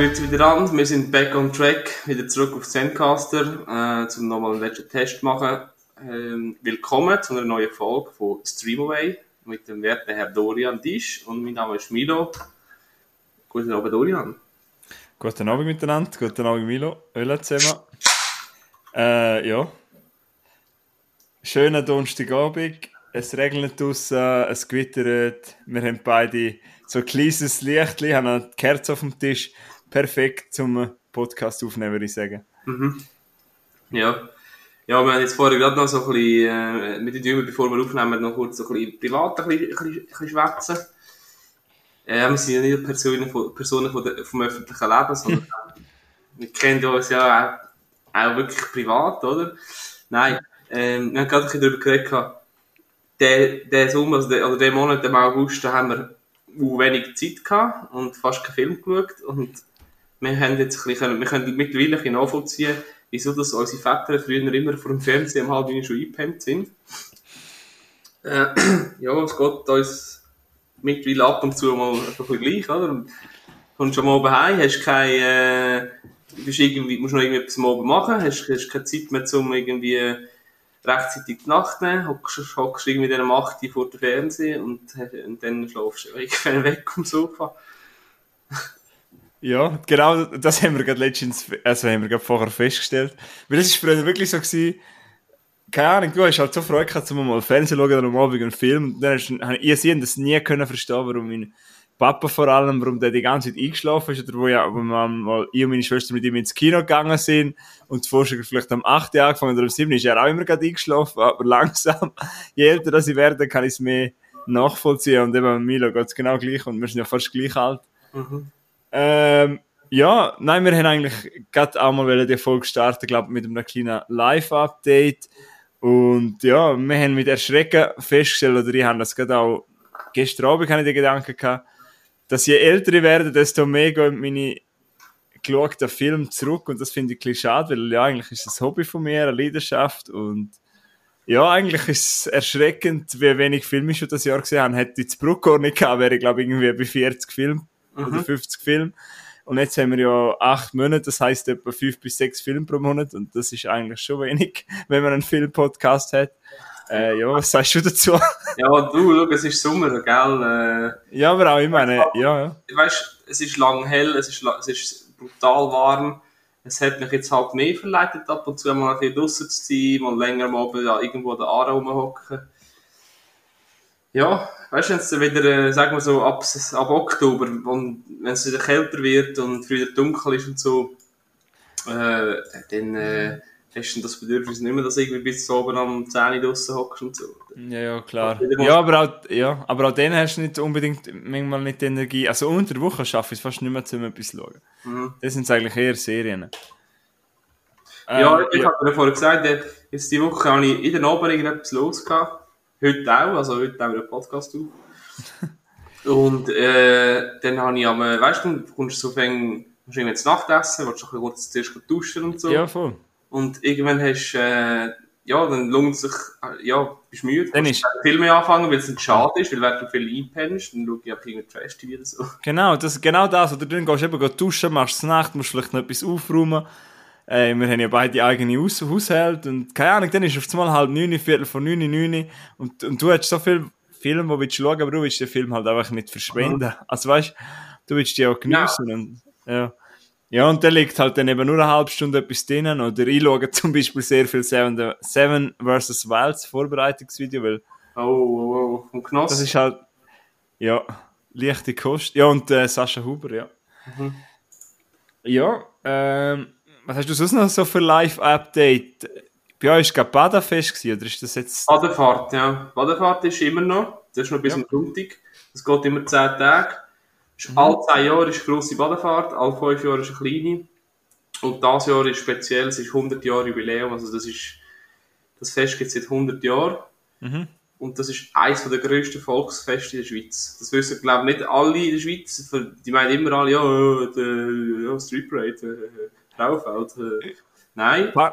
Grüezi an. Wir sind back on track, wieder zurück auf Zencaster, äh, zum nochmal einen letzten Test machen. Ähm, willkommen zu einer neuen Folge von Streamaway mit dem werten Herr Dorian Disch und mein Name ist Milo. Guten Abend, Dorian. Guten Abend miteinander, guten Abend Milo, Öl zusammen. Äh, ja. Schöner Donnerstagabend. Es regnet draussen, es gewittert. Wir haben beide so ein kleines Licht, haben eine Kerze auf dem Tisch. Perfekt zum Podcast aufnehmen, würde ich sagen. Mhm. Ja. Ja, wir haben jetzt vorher gerade noch so ein bisschen, äh, mit den Dümern, bevor wir aufnehmen, noch kurz so ein bisschen privat ein bisschen, ein bisschen, ein bisschen schwätzen. Äh, wir sind ja nicht Personen, von, Personen von der, vom öffentlichen Leben, sondern wir kennen uns ja auch, auch wirklich privat, oder? Nein, ähm, wir haben gerade ein bisschen darüber geredet, der, der Sommer, also der, oder der Monat, im August, da haben wir wenig Zeit gehabt und fast keinen Film geschaut und wir haben jetzt ein bisschen, wir können mittlerweile ein nachvollziehen, wieso dass unsere Väter früher immer vor dem Fernsehen um halb schon eingepennt sind. Äh, ja, es geht uns mittlerweile ab und zu mal ein bisschen gleich, oder? Kommst schon mal oben heim, hast keine, äh, bist irgendwie, musst noch irgendetwas am Abend machen, hast, hast keine Zeit mehr, um irgendwie rechtzeitig die Nacht nehmen, hockst, hockst irgendwie in 8 Uhr vor dem Fernsehen und, und dann schlafst du irgendwann weg vom Sofa. Ja, genau, das haben wir gerade letztens, also haben wir gerade vorher festgestellt. Weil es ist früher wirklich so gewesen, keine Ahnung, du hast halt so Freude gehabt, um mal Fernsehen zu schauen oder am Abend einen Film. Und dann du, ich sie das nie können verstehen, warum mein Papa vor allem, warum der die ganze Zeit eingeschlafen ist, oder wo ja, mal, ich und meine Schwester mit ihm ins Kino gegangen sind, und zuvor schon vielleicht am 8. Jahr angefangen oder am 7. ist er auch immer gerade eingeschlafen, aber langsam, je älter das ich werde, kann ich es mehr nachvollziehen, und eben mit Milo geht es genau gleich, und wir sind ja fast gleich alt. Mhm. Ähm, ja, nein, wir haben eigentlich gerade auch mal die Folge starten, glaube mit einem kleinen Live-Update. Und ja, wir haben mit Erschrecken festgestellt, oder ich habe das gerade auch gestern Abend habe ich den Gedanken gehabt, dass je älter ich werde, desto mehr gehen meine geschauten Filme zurück und das finde ich ein bisschen schade, weil ja, eigentlich ist es ein Hobby von mir, eine Leidenschaft und ja, eigentlich ist es erschreckend, wie wenig Filme ich schon das Jahr gesehen habe. Hätte ich das Bruckor nicht gehabt, wäre ich glaube irgendwie bei 40 Filmen mhm. oder 50 Filmen. Und jetzt haben wir ja acht Monate, das heißt etwa fünf bis sechs Filme pro Monat und das ist eigentlich schon wenig, wenn man einen Film-Podcast hat. Äh, ja, was sagst du dazu? ja, du, schau, es ist Sommer, gell? Äh, ja, aber auch, ich meine, ja, ja. Weißt es ist lang hell, es ist, es ist brutal warm. Es hat mich jetzt halt mehr verleitet, ab und zu mal ein bisschen draussen zu sein, mal länger mal irgendwo den Aare rumhocken. Ja, weißt du, wenn es wieder, äh, sagen wir so, ab, ab Oktober, wenn es wieder kälter wird und früher dunkel ist und so, äh, dann äh, hast du das Bedürfnis nicht mehr, dass du irgendwie bis oben am 10 Uhr draussen hockst und so. Ja, ja, klar. Ja aber, auch, ja, aber auch dann hast du nicht unbedingt manchmal nicht die Energie. Also unter der Woche schaffe ich es fast nicht mehr, um etwas zu schauen. Mhm. Das sind eigentlich eher Serien. Ja, ähm, ich ja. habe dir vorher gesagt, jetzt die Woche habe ich in der Abend irgendetwas los gehabt. Heute auch, also heute haben wir einen Podcast auf. und äh, dann habe ich am, weißt du, du kommst so fäng, du jetzt Nacht essen, willst du kurz zuerst duschen und so. Ja, voll. Und irgendwann hast du, äh, ja, dann lohnt es sich, äh, ja, bist müde, dann ist Filme anfangen, weil es nicht schade ist, weil wenn du viel einpennst, dann schaue ich auch irgendwie Trash-TV oder so. Genau, das, genau das, oder dann gehst du eben duschen, machst es Nacht, musst vielleicht noch etwas aufräumen, äh, wir haben ja beide eigene Haus Haushalte und keine Ahnung, dann ist auf einmal halb neun, viertel von neun, neun und, und du hast so viele Filme, die willst du schauen, aber du willst den Film halt einfach nicht verschwenden. Mhm. Also weißt du, willst die auch genießen ja. und ja. Ja, und da liegt halt dann eben nur eine halbe Stunde etwas drinnen. Oder ich schaue zum Beispiel sehr viel Seven, Seven vs. Wilds Vorbereitungsvideo, weil. Oh, oh, oh. Und Knoss? Das ist halt. Ja, leichte Kost. Ja, und äh, Sascha Huber, ja. Mhm. Ja, ähm. Was hast du sonst noch so für Live-Update? Bei euch war es Badefest gewesen, oder ist das jetzt... Badefahrt, ja. Badefahrt ist immer noch. Das ist noch bis ja. am Sonntag. Das geht immer 10 Tage. Mhm. Alle 10 Jahre ist eine grosse Badefahrt, alle 5 Jahre ist eine kleine. Und das Jahr ist speziell, es ist 100 Jahre Jubiläum, also das ist... Das Fest gibt es seit 100 Jahren. Mhm. Und das ist eines der grössten Volksfeste in der Schweiz. Das wissen, glaube ich, nicht alle in der Schweiz. Die meinen immer alle, ja, der ja, Street Parade, Äh, nein. Fun,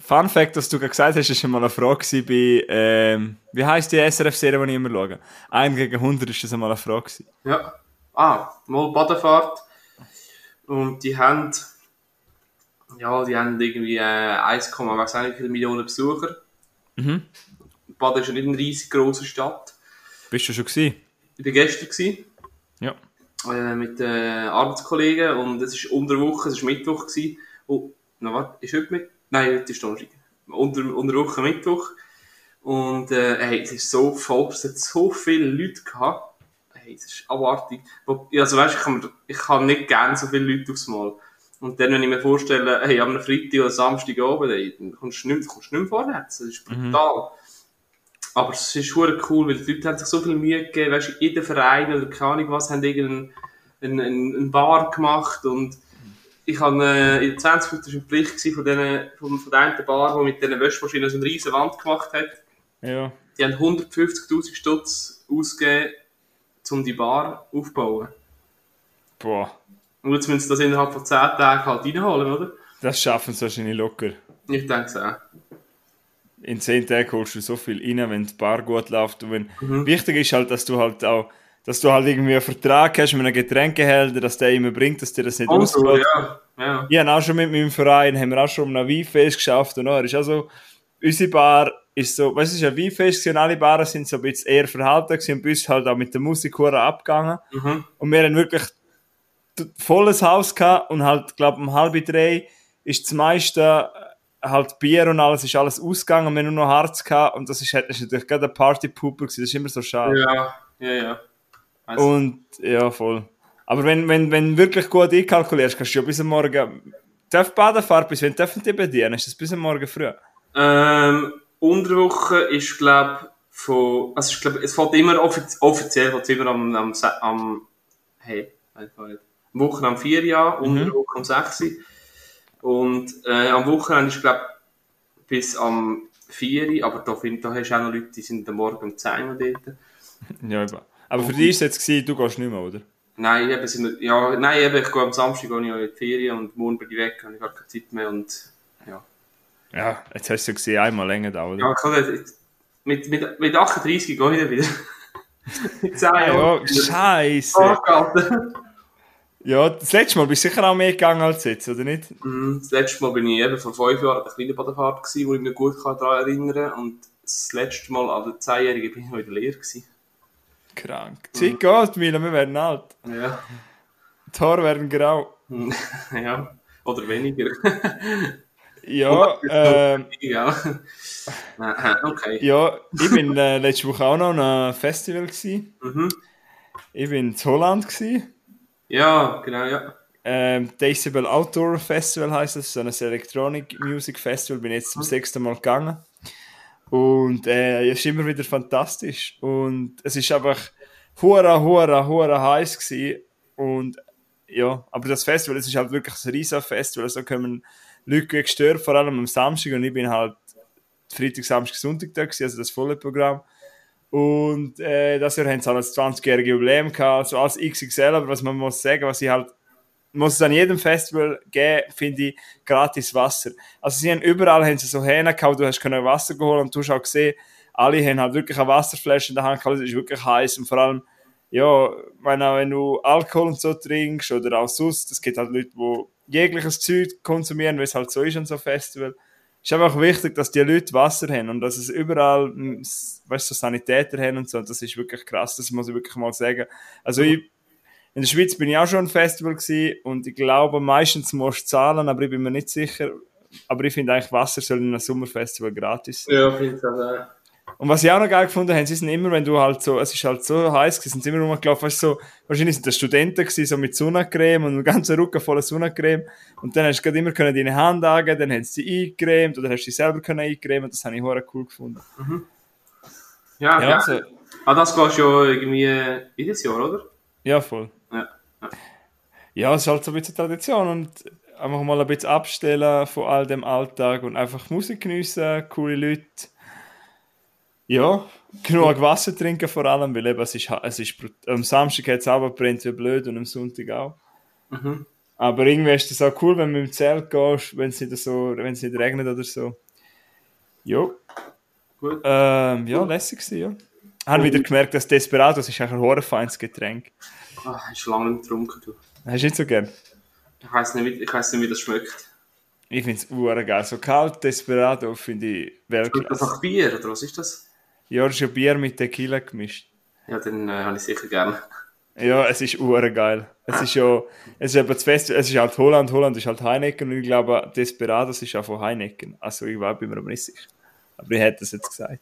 Fun Fact, dass du gerade gesagt hast, ist schon mal eine Frage bei, ähm, wie heisst die SRF-Serie, die ich immer schaue? 1 gegen 100 ist das einmal eine Frage. Ja. Ah, mal Badefahrt. Und die haben, ja, die haben irgendwie äh, 1, was auch nicht, viele Millionen Besucher. Mhm. Baden ist ja nicht eine riesig grosse Stadt. Bist du schon gewesen? Ich war gestern gewesen, Ja. Äh, mit äh, Arbeitskollegen und es ist unter Woche, es war Mittwoch gewesen. Oh, na warte, ist heute mit? Nein, heute ist Donnerstag. Unter, unter Woche Mittwoch. Und äh, hey, es ist so voll, es hat so viele Leute gehabt. Hey, es ist abartig. Also weißt, ich kann, ich kann nicht gerne so viele Leute aufs Mal. Und dann, wenn ich mir vorstelle, hey, am Freitag oder Samstag oben, hey, dann kommst du nicht, kommst du nicht mehr vorwärts. Das ist brutal. Aber es ist schon cool, weil die Leute haben sich so viel Mühe gegeben, weißt du, jeder Verein oder keine Ahnung was, haben irgendeinen einen, einen, Bar gemacht und ich habe äh, in der 20 Minuten Bericht gewesen von, denen, von, von der einen Bar, die mit diesen Wäschmaschinen so eine riesen Wand gemacht hat. Ja. Die haben 150'000 Stutz ausgegeben, um die Bar aufzubauen. Boah. Und jetzt müssen sie das innerhalb von 10 Tagen halt reinholen, oder? Das schaffen sie wahrscheinlich locker. Ich denke es auch. In 10 Tagen holst du so viel rein, wenn die Bar gut läuft. Und wenn, Mhm. Wichtig ist halt, dass du halt auch, dass du halt irgendwie einen Vertrag hast mit einem Getränkehälter, dass der immer bringt, dass dir das nicht Und so, ausgeht. ja. ja. Ich habe auch schon mit meinem Verein, haben wir auch schon um ein Weinfest geschafft und er ist also, unsere Bar ist so, weißt du, es ist ein Weinfest und alle Baren sind so ein bisschen eher verhalten gewesen und bis halt auch mit der Musik abgegangen. Mhm. Und wir haben wirklich volles Haus gehabt und halt, glaube um halb drei ist das meiste halt Bier und alles, ist alles ausgegangen und wir nur noch Harz gehabt und das ist, das ist natürlich gerade ein Partypooper gewesen, das ist immer so schade. Ja, ja, ja. Also, Und, ja, voll. Aber wenn, wenn, wenn du wirklich gut einkalkulierst, kannst du ja bis am Morgen, darf Badenfahrt bis, wenn dürfen die bedienen, ist das bis am Morgen früh? Ähm, unter der Woche ist, glaube von, also ich glaube, es fällt immer offiz offiziell, fällt immer am, am, am, hey, einfach nicht. Wochen am 4 Jahr, unter der Woche am 6. Und, äh, am Wochenende ist, glaube bis am 4, aber da, find, da hast du auch noch Leute, die sind am Morgen um 10 Uhr dort. Ja, eben. Aber für dich ist es jetzt du gehst nicht mehr, oder? Nein, eben, sind wir, ja, nein, eben, ich gehe am Samstag gehe ich in die Ferien und morgen bin ich weg, habe ich gar keine Zeit mehr und, ja. Ja, jetzt hast du ja gesehen, einmal länger da, oder? Ja, ich nicht, mit, mit, mit 38 gehe ich dann wieder. mit 10 Ja, Jahren. scheiße. Angehalten. Ja, das letzte Mal bist du sicher auch mehr gegangen als jetzt, oder nicht? Mhm, Das letzte Mal bin ich eben vor fünf Jahren an der kleinen Badefahrt gewesen, wo ich mich gut daran erinnern kann. Und das letzte Mal an der 10-Jährigen bin ich noch in der Lehre gewesen. Krank. Die Zeit geht, Mila, wir werden alt. Ja. Die Haare werden grau. ja. Oder weniger. Ja, ähm, ja. Okay. ja, ich bin äh, letzte Woche auch noch an einem Festival gewesen. Mhm. Ich bin in Holland gewesen. Ja, genau, ja. Ähm, Decibel Outdoor Festival heißt es, so ein Electronic Music Festival. Bin jetzt zum sechsten Mal gegangen. Und äh, es ist immer wieder fantastisch. Und es ist einfach hura, hura, hura heiß gewesen. Und ja, aber das Festival, es ist halt wirklich ein riesen Festival. So kommen Leute gestört, vor allem am Samstag. Und ich bin halt Freitag, Samstag, Sonntag da gewesen, also das volle Programm. Und äh, das Jahr haben sie halt das 20-jährige Jubiläum gehabt, so als XXL, aber was man muss sagen, was ich halt muss es an jedem Festival geben, finde ich, gratis Wasser. Also sie haben überall haben sie so Hähne gehabt, du hast können Wasser geholt und du hast auch gesehen, alle haben halt wirklich eine Wasserflasche in der Hand gehabt, es ist wirklich heiß und vor allem, ja, meine, wenn du Alkohol und so trinkst oder auch sonst, es gibt halt Leute, die jegliches Zeug konsumieren, weil es halt so ist an so Festival. Ist einfach wichtig, dass die Leute Wasser haben und dass es überall, s- weißt du, so Sanitäter haben und so, das ist wirklich krass, das muss ich wirklich mal sagen. Also ich, in der Schweiz bin ich auch schon ein Festival gewesen und ich glaube, meistens musst du zahlen, aber ich bin mir nicht sicher. Aber ich finde eigentlich, Wasser soll in einem Sommerfestival gratis sein. Ja, finde ich auch. Und was ich auch noch geil gefunden habe, sie sind immer, wenn du halt so, es ist halt so heiß gewesen, sind sie immer rumgelaufen, weißt du, so, wahrscheinlich sind das Studenten gewesen, so mit Sonnencreme und einem ganzen Rücken voller Sonnencreme. Und dann hast du gerade immer können deine Hand angeben, dann haben sie dich eingecremt oder hast du dich selber können eincremen, das habe ich hure cool gefunden. Ja, Ja, ja. also, Ah, das du ja irgendwie jedes Jahr, oder? ja, voll. Ja. Ja, es ist halt so ein bisschen Tradition und einfach mal ein bisschen abstellen von all dem Alltag und einfach Musik geniessen, coole Leute. Ja, genug Wasser trinken vor allem, weil eben es ist, es ist am Samstag hat es aber brennt wie blöd und am Sonntag auch. Mhm. Aber irgendwie ist das auch cool, wenn du dem Zelt gehst, wenn es nicht so, wenn es nicht regnet oder so. Ja, Gut. ähm, ja, lässig gewesen, ja. Haben wieder gemerkt, dass Desperados ist eigentlich ein horrorfeines Getränk. Ah, hast du lange nicht getrunken, du. Hast du nicht so gern? Ich weiß nicht, wie- ich weiss nicht, wie das schmeckt. Ich finde es geil. So kalt Desperado finde ich Schmeckt das Weltklasse. nach Bier, oder was ist das? Ja, das ist ja Bier mit Tequila gemischt. Ja, dann äh, habe ich sicher gern. Ja, es ist geil. Es ist ja, es ist eben das Fest, es ist halt Holland, Holland ist halt Heineken und ich glaube, Desperados ist auch von Heineken. Also ich war bin mir aber nicht sicher. Aber ich hätte es jetzt gesagt.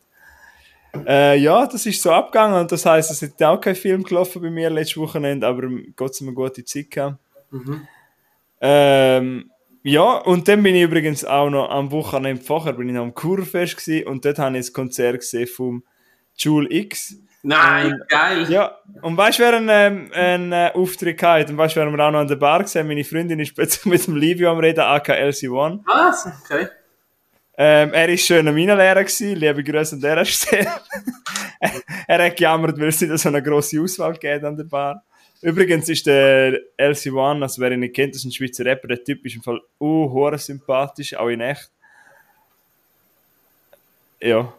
Äh, ja, das ist so abgegangen und das heisst, es ist auch kein Film gelaufen bei mir letztes Wochenende, aber Gott sei Dank eine gute Zeit gehabt. Ähm, ja, und dann bin ich übrigens auch noch am Wochenende vorher, bin ich noch am Kurfest gewesen und dort habe ich ein Konzert gesehen vom Jule X. Nein, geil! Ja, und weißt du, wer einen, ähm, einen äh, Auftritt hatte? Und weißt du, wer wir auch noch an der Bar gesehen Meine Freundin ist plötzlich mit dem Livio am Reden, aka LC1. Was? Okay. Ähm, er war schön an meiner Lehrer, gewesen, liebe Grüße an dieser Stelle. er hat gejammert, weil es nicht so eine grosse Auswahl gibt an der Bar. Übrigens ist der LC1, also wer ihn nicht kennt, das ist ein Schweizer Rapper, der Typ ist im Fall uh, sympathisch, auch in echt. Ja.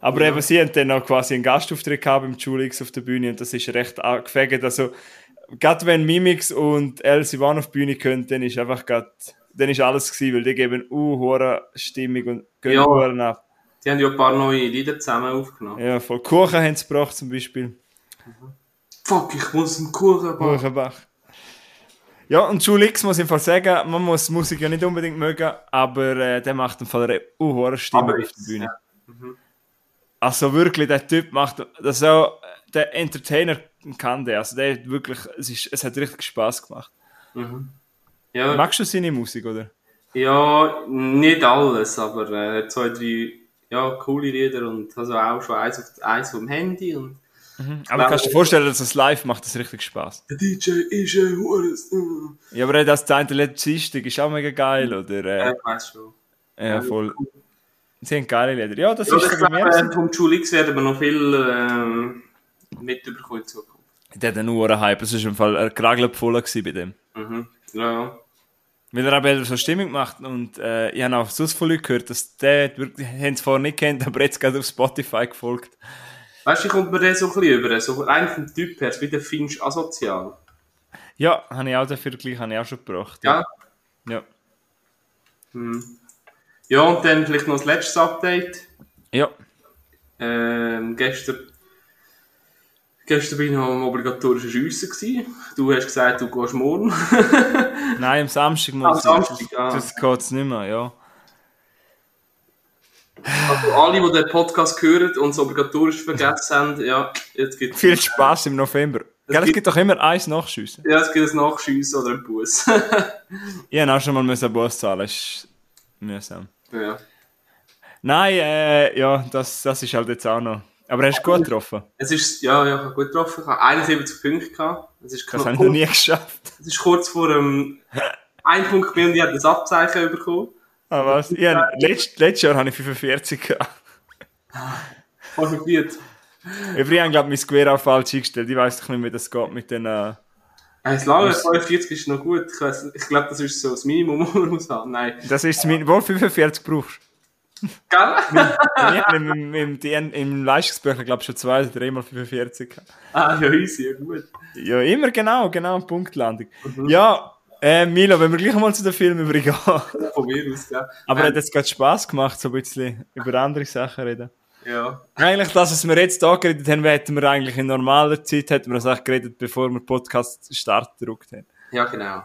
Aber eben, sie haben dann auch quasi einen Gastauftritt gehabt beim Julix auf der Bühne und das ist recht angefegt. Also, gerade wenn Mimix und LC1 auf die Bühne können, dann ist einfach grad, dann ist alles gewesen, weil die geben uh, Stimmung und gehen Ja. Ab. Die haben ja ein paar neue Lieder zusammen aufgenommen. Ja, voll Kuchen haben sie gebracht zum Beispiel. Fuck, ich muss einen Kuchen backen. Buchenbach. Ja, und Julix muss ich Fall sagen, man muss Musik ja nicht unbedingt mögen, aber äh, der macht im Fall eine uh, hohe Stimmung Aber auf der Bühne. ja. Also wirklich, der Typ macht, das ist auch, der Entertainer kann der, also der hat wirklich, es, ist, es hat richtig Spaß gemacht. Ja, Magst du seine Musik, oder? ja, nicht alles, aber äh, hat zwei, drei ja, coole Lieder und also auch schon eins, auf, eins vom Handy und Aber kannst du dir vorstellen, dass es live macht, das richtig Spaß. der DJ ist ein Hures. Ja, aber das Teil der letzte Dienstag ist auch mega geil, oder? Ja, Äh, ich weiß schon. ja, voll. Sie haben geile Lieder. Ja, das Ja, ist ich glaube, äh, vom Julix werden wir noch viel ähm, mitbekommen in Zukunft. Der hat einen Hype. Es war im Fall ein Kragel voll bei dem. Mhm. Ja, ja. Weil er aber so Stimmung macht und äh, ich habe auch sonst von Leuten gehört, dass der wirklich, haben es vorher nicht kennt, aber jetzt gerade auf Spotify gefolgt. Weißt du, kommt mir der so ein bisschen über? So eigentlich vom Typ her, wie der Finch asozial. Ja, habe ich auch den Vergleich habe ich auch schon gebracht. Ja. Ja. Ja, und dann vielleicht noch das letzte Update. Ja. Ähm, gestern, gestern bin ich noch am obligatorischen Schiessen gewesen. Du hast gesagt, du gehst morgen. Nein, am Samstag muss Am ich. Samstag, das, ah. das geht es nicht mehr, ja. Also alle, die den Podcast hören und es obligatorisch vergessen haben, ja, jetzt gibt Viel Spaß im November. Gell, es gibt- gibt doch immer eins Nachschiessen. ja, es gibt ein Nachschiessen oder ein Bus. Ich habe auch schon mal müssen einen Bus zahlen, das ist mühsam. ja. Nein, äh, ja, das, das ist halt jetzt auch noch. Aber hast du gut getroffen? Es ist, ja, ja, ich habe gut getroffen. Ich habe 71 Punkte gehabt. Es ist, Das habe ich noch nie geschafft. es ist kurz vor dem ein Punkt mehr und ich habe das Abzeichen bekommen. Ah, was? Ich hab, letzt, letztes Jahr habe ich 45 gehabt. Konfrontiert. Übrigens, ich glaube, mein Gewehr auch falsch eingestellt. Ich weiß doch nicht, wie das geht mit den. Äh... Ein lange 45 ist noch gut. Ich, weiss- ich glaube, das ist so das Minimum, was man muss haben. Nein. Das ist mein. Wohl 45 brauchst Gell? Ich habe im, im, im, im Leistungsbücher, glaube ich, schon zwei oder dreimal 45 gehabt. ah, ja, easy, ja, gut. Ja, immer genau, genau, Punktlandung. Ja, äh, Milo, wenn wir gleich mal zu den Film übergehen. Von mir aus, gell? Aber Ähm, hat jetzt gerade Spass gemacht, so ein bisschen über andere Sachen reden. Ja. Eigentlich, das, was wir jetzt da geredet haben, hätten wir eigentlich in normaler Zeit, hätten wir das eigentlich geredet, bevor wir Podcast Start gedruckt haben. ja, genau.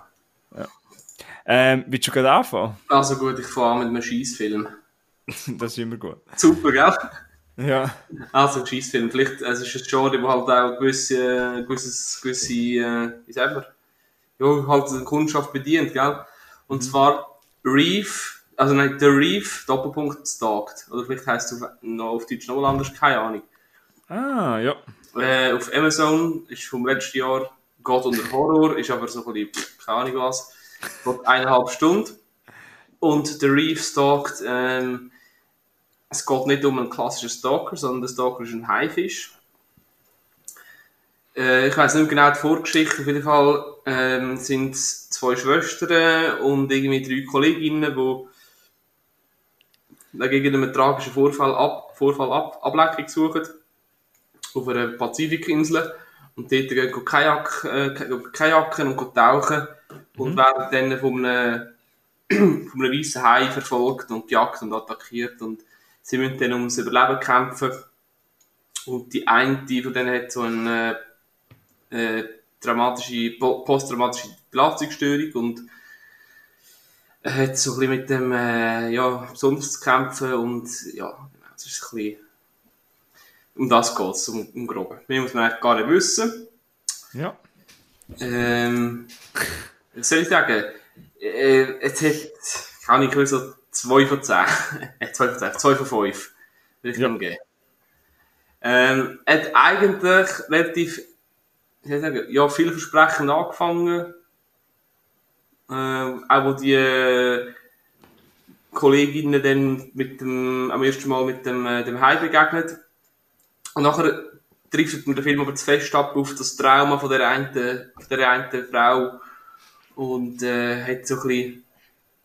Ähm, willst du gerade anfangen? Also gut, ich fahre mit einem Schießfilm. Das ist immer gut. Super, gell? Ja. Also, ein Schießfilm. Vielleicht, es ist ein Genre, wo halt auch gewisse, gewisses, gewisse, äh, wie sagt man, ja, halt die Kundschaft bedient, gell? Und zwar Reef, also nein, der Reef, Doppelpunkt, Stalked. Oder vielleicht heisst es auf, noch auf Deutsch noch mal anders, keine Ahnung. Ah, ja. Äh, auf Amazon ist vom letzten Jahr Gott und der Horror, ist aber so ein bisschen, keine Ahnung was, geht eineinhalb Stunden. Und der Reef stalkt, ähm, es geht nicht um einen klassischen Stalker, sondern der Stalker ist ein Haifisch. Äh, ich weiß nicht genau die Vorgeschichte, auf jeden Fall ähm, sind es zwei Schwestern und irgendwie drei Kolleginnen, die gegen einen tragischen Vorfall, ab, Vorfall ab, Ablenkung suchen auf einer Pazifikinsel. Und dort gehen Kajak, äh, kajaken und tauchen und werden dann von einem, von einem weißen Hai verfolgt und gejagt und attackiert. Und sie müssen dann ums Überleben kämpfen. Und die eine von denen hat so eine äh, dramatische, po- posttraumatische Belastungsstörung und er hat so ein bisschen mit dem, äh, ja, besonders zu kämpfen und, ja, genau, es ist ein bisschen, um das geht's, um, um Grobe. Mehr muss man eigentlich gar nicht wissen. Ja. Ähm, was soll ich sagen? Äh, es hat, kann ich so 2 von 10, äh, 2 von 10, 2 von 5, will ich Ja. geben. Ähm, hat eigentlich relativ, wie soll ich sagen, ja, vielversprechend angefangen. Ähm, auch wo die äh, Kolleginnen dann mit dem, am ersten Mal mit dem, äh, dem Hai begegnet. Und nachher trifft mir der Film aber zu fest ab auf das Trauma von der einen, von der einen Frau. Und äh, hat so ein bisschen,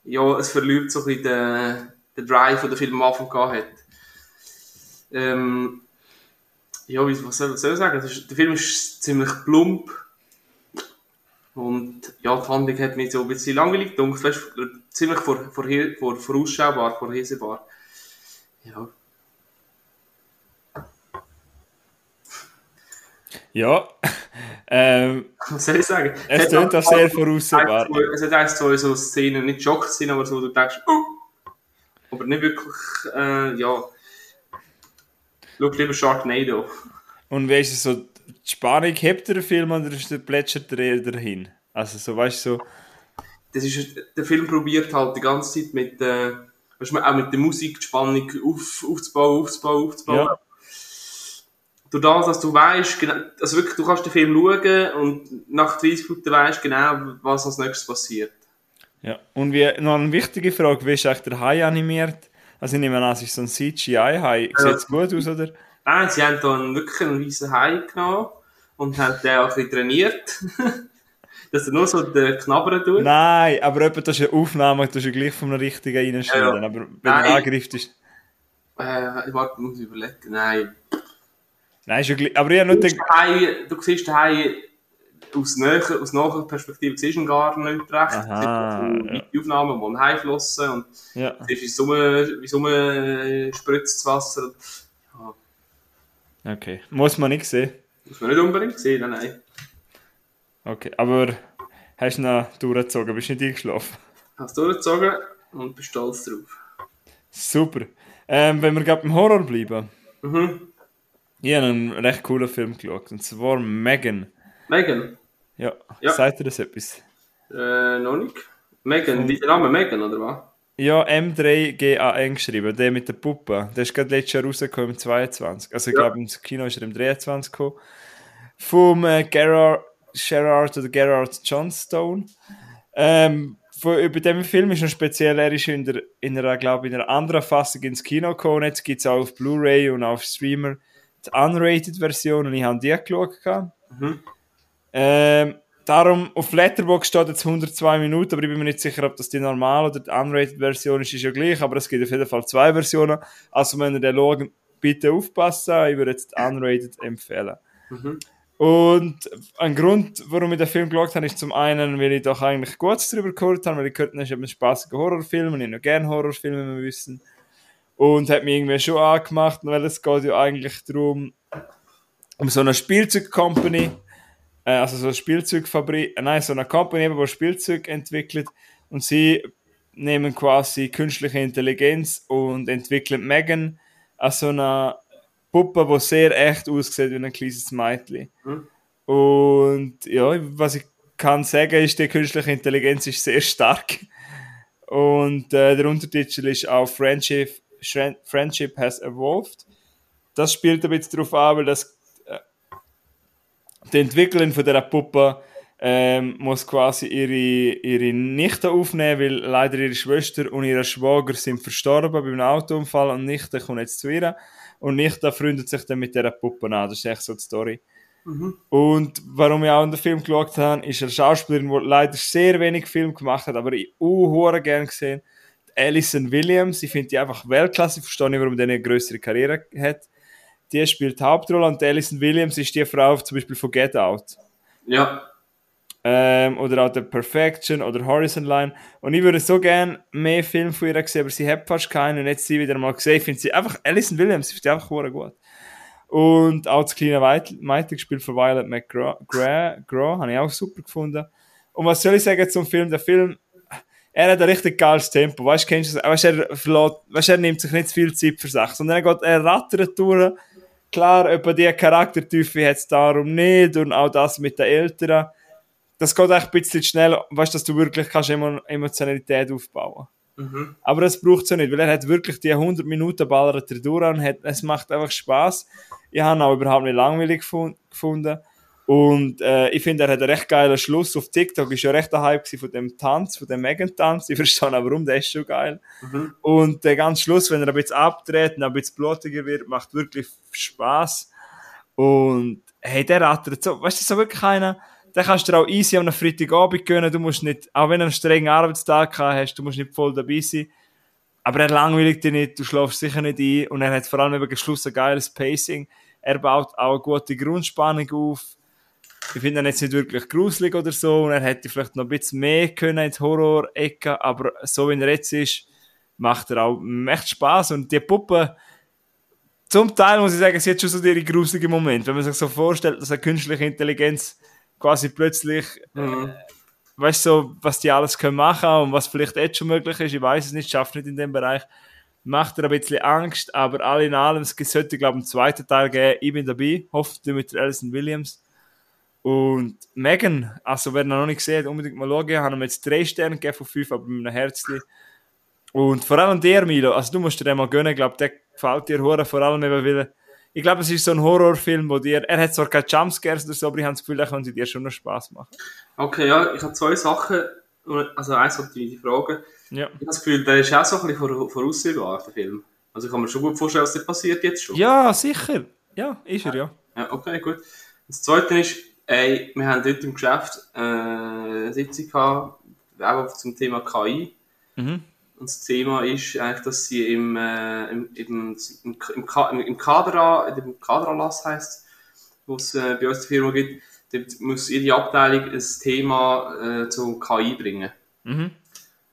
ja, es verliert so ein bisschen den, den Drive, den der Film am Anfang gehabt hat. Ähm, ja, was soll, was soll ich sagen? Ist, der Film ist ziemlich plump. Und ja, die Handlung hat mich so ein bisschen langweilig gedacht. Weißt, ziemlich vor, vor, vor, vorausschaubar, vorhersehbar. Ja. Ja. ähm, Was soll ich sagen? es tönt auch sehr voraussehbar. Es hat eins, zwei so Szenen, nicht Schock-Szenen, aber so, du denkst, oh! Aber nicht wirklich, äh, ja. Schau lieber Sharknado. Und wie ist es so, die Spannung hebt der Film oder ist der plätschert der eher dahin? Also so, weißt du, so, Das ist, der Film probiert halt die ganze Zeit mit, äh, weißt du, auch mit der Musik die Spannung auf, aufzubauen, aufzubauen, aufzubauen. Ja. Durch das, dass du weißt, genau, also wirklich, du kannst den Film schauen und nach 30 Minuten weißt genau, was als nächstes passiert. ja. Und wie, noch eine wichtige Frage, wie ist eigentlich der Hai animiert? Also ich nehme an, es ist so ein CGI-Hai. Sieht es gut aus, oder? Nein, sie haben da einen, wirklich einen weißen Hai genommen und haben den auch ein bisschen trainiert. dass er nur so den Knabbern tut. Nein, aber etwa, das ist eine Aufnahme, das ist ja gleich vom richtigen reinschneiden. Ja, ja. Aber wenn Nein. er angreift, ist... Äh, ich warte, muss ich überlegen. Nein. Nein, ist ja gleich... Aber ich habe nur Du den Hai, du siehst den Hai aus näher, aus naher Perspektive du ihn gar nicht recht. Aha, es gibt ja. Aufnahmen, wo ein Hai flossen und Ja. es ist so wie so ein spritzt das Wasser. Okay. Muss man nicht sehen. Muss man nicht unbedingt sehen, nein. Okay, aber hast du noch durchgezogen, bist nicht eingeschlafen? Hast du durchgezogen und bist stolz drauf. Super. Ähm, wenn wir gerade beim Horror bleiben. Mhm. Ich habe einen recht coolen Film geschaut, und zwar Megan. Megan? Ja, Ja. sagt ihr das etwas? Äh, noch nicht. Megan, wie der Name Megan, oder was? Ja, M3GAN geschrieben, der mit der Puppe. Der ist gerade letztes Jahr rausgekommen, im 22. Also ich Ja. glaube, ins Kino ist er im 23 gekommen. Vom äh, Gerard, Gerard oder Gerard Johnstone. Ähm, von, über dem Film ist noch speziell, er ist in, der, in einer, glaube ich, in einer anderen Fassung ins Kino gekommen. Jetzt gibt es auch auf Blu-ray und auf Streamer die Unrated-Version und ich habe die geschaut. Mhm. Ähm, darum, auf Letterboxd steht jetzt 102 Minuten, aber ich bin mir nicht sicher, ob das die normal oder die Unrated-Version ist, ist ja gleich, aber es gibt auf jeden Fall zwei Versionen. Also wenn ihr den schaut, bitte aufpassen, ich würde jetzt die Unrated empfehlen. Mhm. Und ein Grund, warum ich den Film geschaut habe, ist zum einen, weil ich doch eigentlich Gutes darüber gehört habe, weil ich gehört habe, es ist ein spaßiger Horrorfilm und ich noch gerne Horrorfilme wenn wir wissen. Und hat mich irgendwie schon angemacht, weil es geht ja eigentlich darum, um so eine Spielzeugcompany, äh, also so eine Spielzeugfabrik, äh, nein, so eine Company, die Spielzeug entwickelt und sie nehmen quasi künstliche Intelligenz und entwickeln Megan als so eine Puppe, die sehr echt aussieht wie ein kleines Mädchen. Mhm. Und ja, was ich kann sagen, ist, die künstliche Intelligenz ist sehr stark. Und äh, der Untertitel ist auch Friendship, Friendship has evolved. Das spielt ein bisschen darauf an, weil das, äh, die Entwicklerin von dieser Puppe ähm, muss quasi ihre, ihre Nichte aufnehmen, weil leider ihre Schwester und ihr Schwager sind verstorben bei einem Autounfall und Nichte kommt jetzt zu ihr. Und Nichte freundet sich dann mit dieser Puppe an. Das ist echt so die Story. Mhm. Und warum ich auch in den Film geschaut habe, ist eine Schauspielerin, die leider sehr wenig Film gemacht hat, aber ich auch gerne gesehen. Alison Williams, ich finde die einfach Weltklasse, ich verstehe nicht, warum die eine größere Karriere hat. Die spielt die Hauptrolle und Alison Williams ist die Frau zum Beispiel von Get Out. Ja. Ähm, oder auch The Perfection oder Horizon Line. Und ich würde so gerne mehr Filme von ihr sehen, aber sie hat fast keinen. Und jetzt sie wieder mal gesehen, finde sie einfach, Alison Williams, sie einfach gut. Und auch das kleine Mädchen gespielt von Violet McGraw, habe ich auch super gefunden. Und was soll ich sagen zum Film? Der Film, er hat ein richtig geiles Tempo. Weißt du, kennst du das? Weißt, er, verlässt, weißt, er nimmt sich nicht zu viel Zeit für Sachen, sondern er geht, er rattert durch. Klar, etwa die Charaktertiefe hat es darum nicht und auch das mit den Eltern. Das geht echt ein bisschen schnell, weißt du, dass du wirklich kannst Emotionalität aufbauen mhm. Aber es braucht es ja nicht, weil er hat wirklich die 100 Minuten ballert er durch und hat, es macht einfach Spaß. Ich habe ihn auch überhaupt nicht langweilig gefunden. Und äh, ich finde, er hat einen recht geilen Schluss. Auf TikTok ist ja recht ein Hype von dem Tanz, von dem Megan-Tanz. Ich verstehe auch warum, der ist schon geil. Mhm. Und der ganze Schluss, wenn er ein bisschen abdreht und ein bisschen blutiger wird, macht wirklich Spaß. Und hey, der rattert so, weißt du, so wirklich einer, den kannst du auch easy am Freitagabend gönnen. Du musst nicht, auch wenn du einen strengen Arbeitstag hast, du musst nicht voll dabei sein. Aber er langweiligt dich nicht, du schlafst sicher nicht ein und er hat vor allem über Schluss ein geiles Pacing. Er baut auch eine gute Grundspannung auf ich finde ihn jetzt nicht wirklich gruselig oder so und er hätte vielleicht noch ein bisschen mehr können ins Horror-Ecke, aber so wie er jetzt ist, macht er auch echt Spaß und die Puppe, zum Teil muss ich sagen, sie hat schon so ihre gruseligen Momente, wenn man sich so vorstellt, dass eine künstliche Intelligenz quasi plötzlich, mhm. äh, weißt du, so, was die alles können machen und was vielleicht jetzt schon möglich ist, ich weiß es nicht, schafft nicht in dem Bereich, macht er ein bisschen Angst, aber all in allem, es sollte, glaube ich, einen zweiten Teil geben, ich bin dabei, hoffentlich mit Alison Williams, und Megan, also wer ihn noch nicht gesehen hat, unbedingt mal schauen, haben ihm jetzt drei Sterne gegeben von fünf, aber mit einem Herzchen. Und vor allem der, Milo, also du musst dir den mal gönnen, ich glaube, der gefällt dir hure, vor allem eben, weil ich glaube, es ist so ein Horrorfilm, wo dir, er hat zwar keine Jumpscares oder so, aber ich habe das Gefühl, der könnte dir schon noch Spaß machen. Okay, ja, ich habe zwei Sachen, also eins hat die Frage. Ja. Ich habe das Gefühl, der ist auch so ein bisschen voraussehbar, der Film. Also ich kann mir schon gut vorstellen, was da passiert jetzt schon. Ja, sicher. Ja, ist er, ja. Ja, okay, gut. Das zweite ist, Ey, wir haben dort im Geschäft äh, eine Sitzung gehabt, auch zum Thema KI. Mhm. Und das Thema ist eigentlich, dass sie im, äh, im, im, im, im, im Kader, im Kaderanlass heisst, wo es äh, bei uns die Firma gibt, dort muss jede Abteilung ein Thema äh, zur KI bringen. Mhm.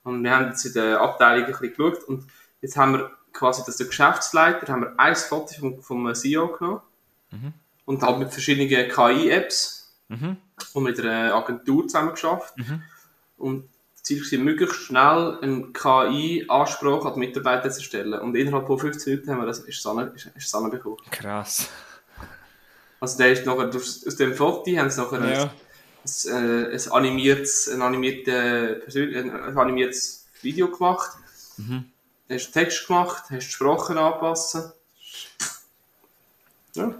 Und wir haben jetzt in der Abteilung ein bisschen geschaut und jetzt haben wir quasi, dass der Geschäftsleiter, haben wir ein Foto vom, vom CEO genommen mhm. und halt mit verschiedenen KI-Apps Mhm. Und mit einer Agentur zusammengeschafft. Mhm. Und das Ziel war, möglichst schnell einen KI-Anspruch an die Mitarbeiter zu erstellen. Und innerhalb von 15 Minuten haben wir das, ist es anbekommen. Krass. Also der ist nachher, aus dem Foto haben sie nachher ja. ein, ein, ein, animiertes, ein, animiertes, ein animiertes Video gemacht. Mhm. Du hast Text gemacht, hast die Sprache anpassen. Ja,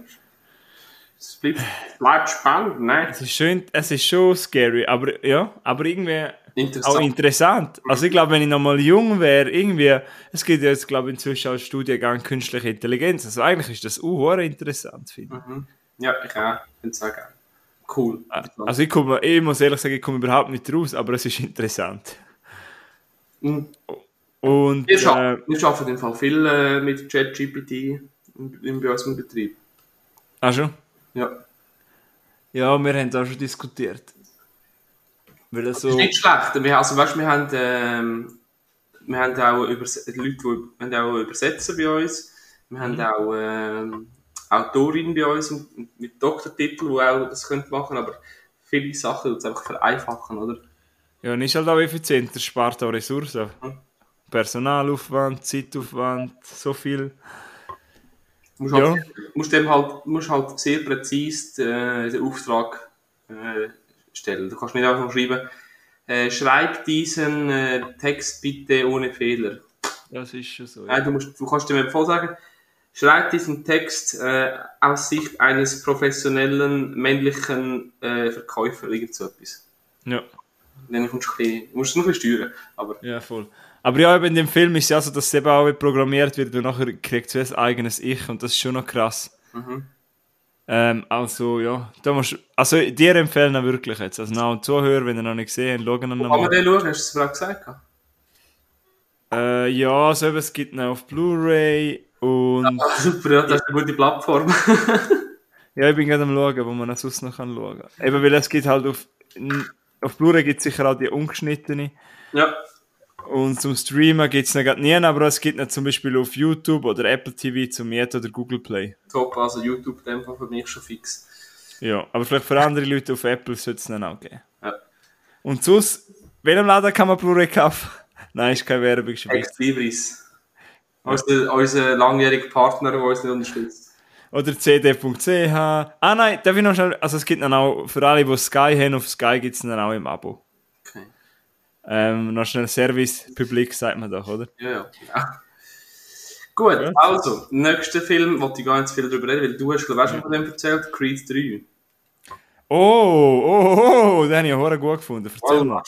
bleibt, bleibt spannend, ne? Es ist, schön, es ist schon scary, aber ja, aber irgendwie interessant. auch interessant. Also ich glaube, wenn ich nochmal jung wäre, irgendwie, es gibt ja jetzt, glaube ich, inzwischen auch Studiengang Künstliche Intelligenz, also eigentlich ist das auch interessant, finde ich. Mhm. Ja, ich auch, finde es auch geil. Cool. Ah, also ich, komme, ich muss ehrlich sagen, ich komme überhaupt nicht raus, aber es ist interessant. Mhm. Und, wir, scha äh, wir arbeiten im Fall viel äh, mit ChatGPT bei uns im Betrieb. Ah schon? Ja. Ja, wir haben da schon diskutiert. Weil das, so... das ist nicht schlecht. Wir, also, weißt, wir, haben, ähm, wir haben auch Übers Leute, die auch übersetzen bei uns. Wir haben mhm. auch ähm, Autorinnen bei uns mit Doktortitel, die auch das können machen aber viele Sachen tut es einfach vereinfachen, oder? Ja, und ist halt auch effizienter, spart auch Ressourcen. Mhm. Personalaufwand, Zeitaufwand, so viel. Du musst, ja. halt, musst dem halt, musst halt sehr präzise äh, den Auftrag äh, stellen. Du kannst nicht einfach schreiben, äh, schreib diesen äh, Text bitte ohne Fehler. Das ist schon so. Ja. du, musst, du kannst dem voll sagen, schreib diesen Text äh, aus Sicht eines professionellen männlichen äh, Verkäufers, irgend so etwas. Ja. Dann musst du, ein bisschen, musst du noch ein bisschen steuern. Aber ja, voll. Aber ja, in dem Film ist es ja so, dass es eben auch programmiert wird und nachher kriegt es ein eigenes Ich und das ist schon noch krass. Mhm. Ähm, also, ja, da musst, also dir empfehlen wir wirklich jetzt. Also, noch Zuhörer, wenn ihr noch nicht gesehen habt, schauen noch Kann man den schauen? Hast du es vorhin gesagt? Äh, ja, also es gibt ihn auf Blu-ray und... Ja, super, ja, das ist eine gute Plattform. ja, ich bin gerade am schauen, wo man das sonst noch schauen kann. Eben, weil es gibt halt auf auf Blu-ray gibt es sicher auch die ungeschnittene. Ja. Und zum Streamen gibt es noch nie, aber es gibt noch zum Beispiel auf YouTube oder Apple TV zum Mieten oder Google Play. Top, also YouTube in dem Fall für mich schon fix. Ja, aber vielleicht für andere Leute auf Apple sollte es dann auch geben. Ja. Und sonst, welchem Laden kann man Blu-ray kaufen? Nein, ist keine Werbung, ist ein Ex Libris. Unser, unser langjähriger Partner, der uns nicht unterstützt. Oder cd.ch. Ah nein, darf ich noch schnell, also es gibt dann auch, für alle, die Sky haben, auf Sky gibt es dann auch im Abo. Ähm, noch schnell Service Public, sagt man doch, oder? Ja, ja. ja. Gut, Ja. also, nächster Film, wollte ich gar nicht zu viel darüber reden, weil du hast, glaube ich, schon von dem erzählt, Creed 3. Oh, oh, oh, den habe ich auch gut gefunden. Erzähl mal.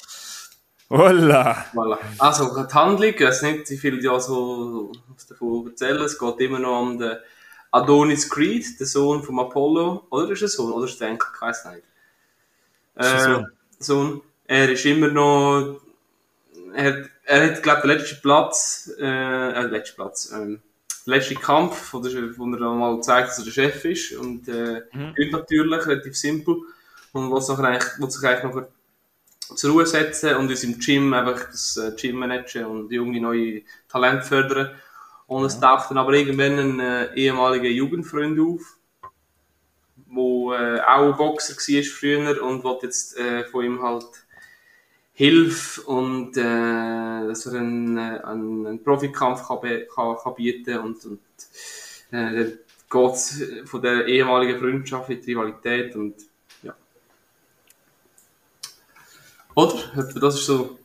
Holla. Voilà. Also, die Handlung, ich weiß nicht, wie viel ja so davon erzählen. Es geht immer noch um den Adonis Creed, den Sohn von Apollo. Oder ist er Sohn? Oder ist er Enkel? Ich weiß nicht. Äh, Sohn? Sohn. Er ist immer noch. Er hat, er hat glaube den letzten Platz, äh, äh, letzten Platz, ähm, den letzten Kampf, wo, der, wo er dann mal zeigt, dass er der Chef ist. Und äh, Mhm. gewinnt natürlich, relativ simpel. Und was nachher eigentlich, will sich eigentlich noch zur Ruhe setzen und uns im Gym einfach das äh, Gym managen und junge neue Talente fördern. Und es taucht dann aber irgendwann ein äh, ehemaliger Jugendfreund auf, wo äh, auch Boxer war früher und will jetzt äh, von ihm halt Hilfe und äh, dass er einen, äh, einen, einen Profikampf kann, kann, kann bieten und, und äh, dann geht von der ehemaligen Freundschaft in die Rivalität und ja. Oder? Das ist so.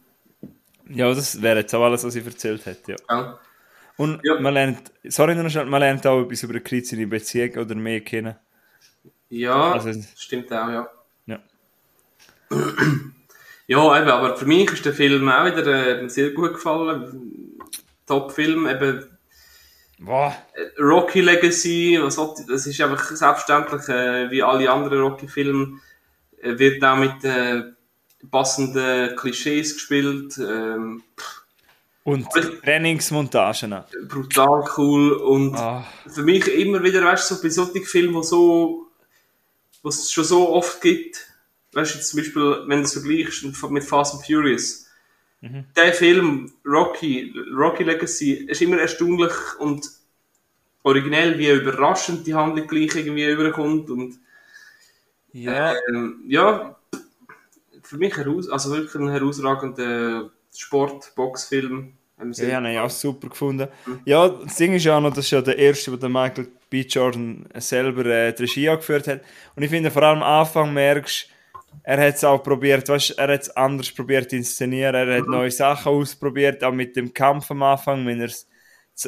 Ja, das wäre jetzt auch alles, was ich erzählt hätte, ja. Ja. Und Ja. man lernt, sorry, nur noch schnell, man lernt auch etwas über Kreuz in Beziehung oder mehr kennen. Ja, Also- stimmt auch, ja. Ja. Ja, eben, aber für mich ist der Film auch wieder äh, sehr gut gefallen. Top-Film, eben Boah. äh, Rocky Legacy, was hat, das ist einfach selbstverständlich, äh, wie alle anderen Rocky-Filme, äh, wird auch mit äh, passenden Klischees gespielt. Ähm, Und Trainingsmontagen. brutal cool und Ah. für mich immer wieder, weißt du, so bei solchen Filmen, wo so, was es schon so oft gibt, weißt du, jetzt zum Beispiel, wenn du es vergleichst mit Fast and Furious, der Film, Rocky, Rocky Legacy, ist immer erstaunlich und originell, wie überraschend die Handlung gleich irgendwie überkommt und, Ja. ähm, ja, für mich heraus, also wirklich ein herausragender Sport-Boxfilm. Ja, ja, nein, auch super gefunden. Ja, das Ding ist ja noch, das ist ja der erste, wo der Michael B. Jordan selber äh, die Regie angeführt hat. Und ich finde, vor allem am Anfang merkst er hat es auch probiert, weißt, er hat es anders probiert zu inszenieren, er hat neue Sachen ausprobiert, auch mit dem Kampf am Anfang, wenn er es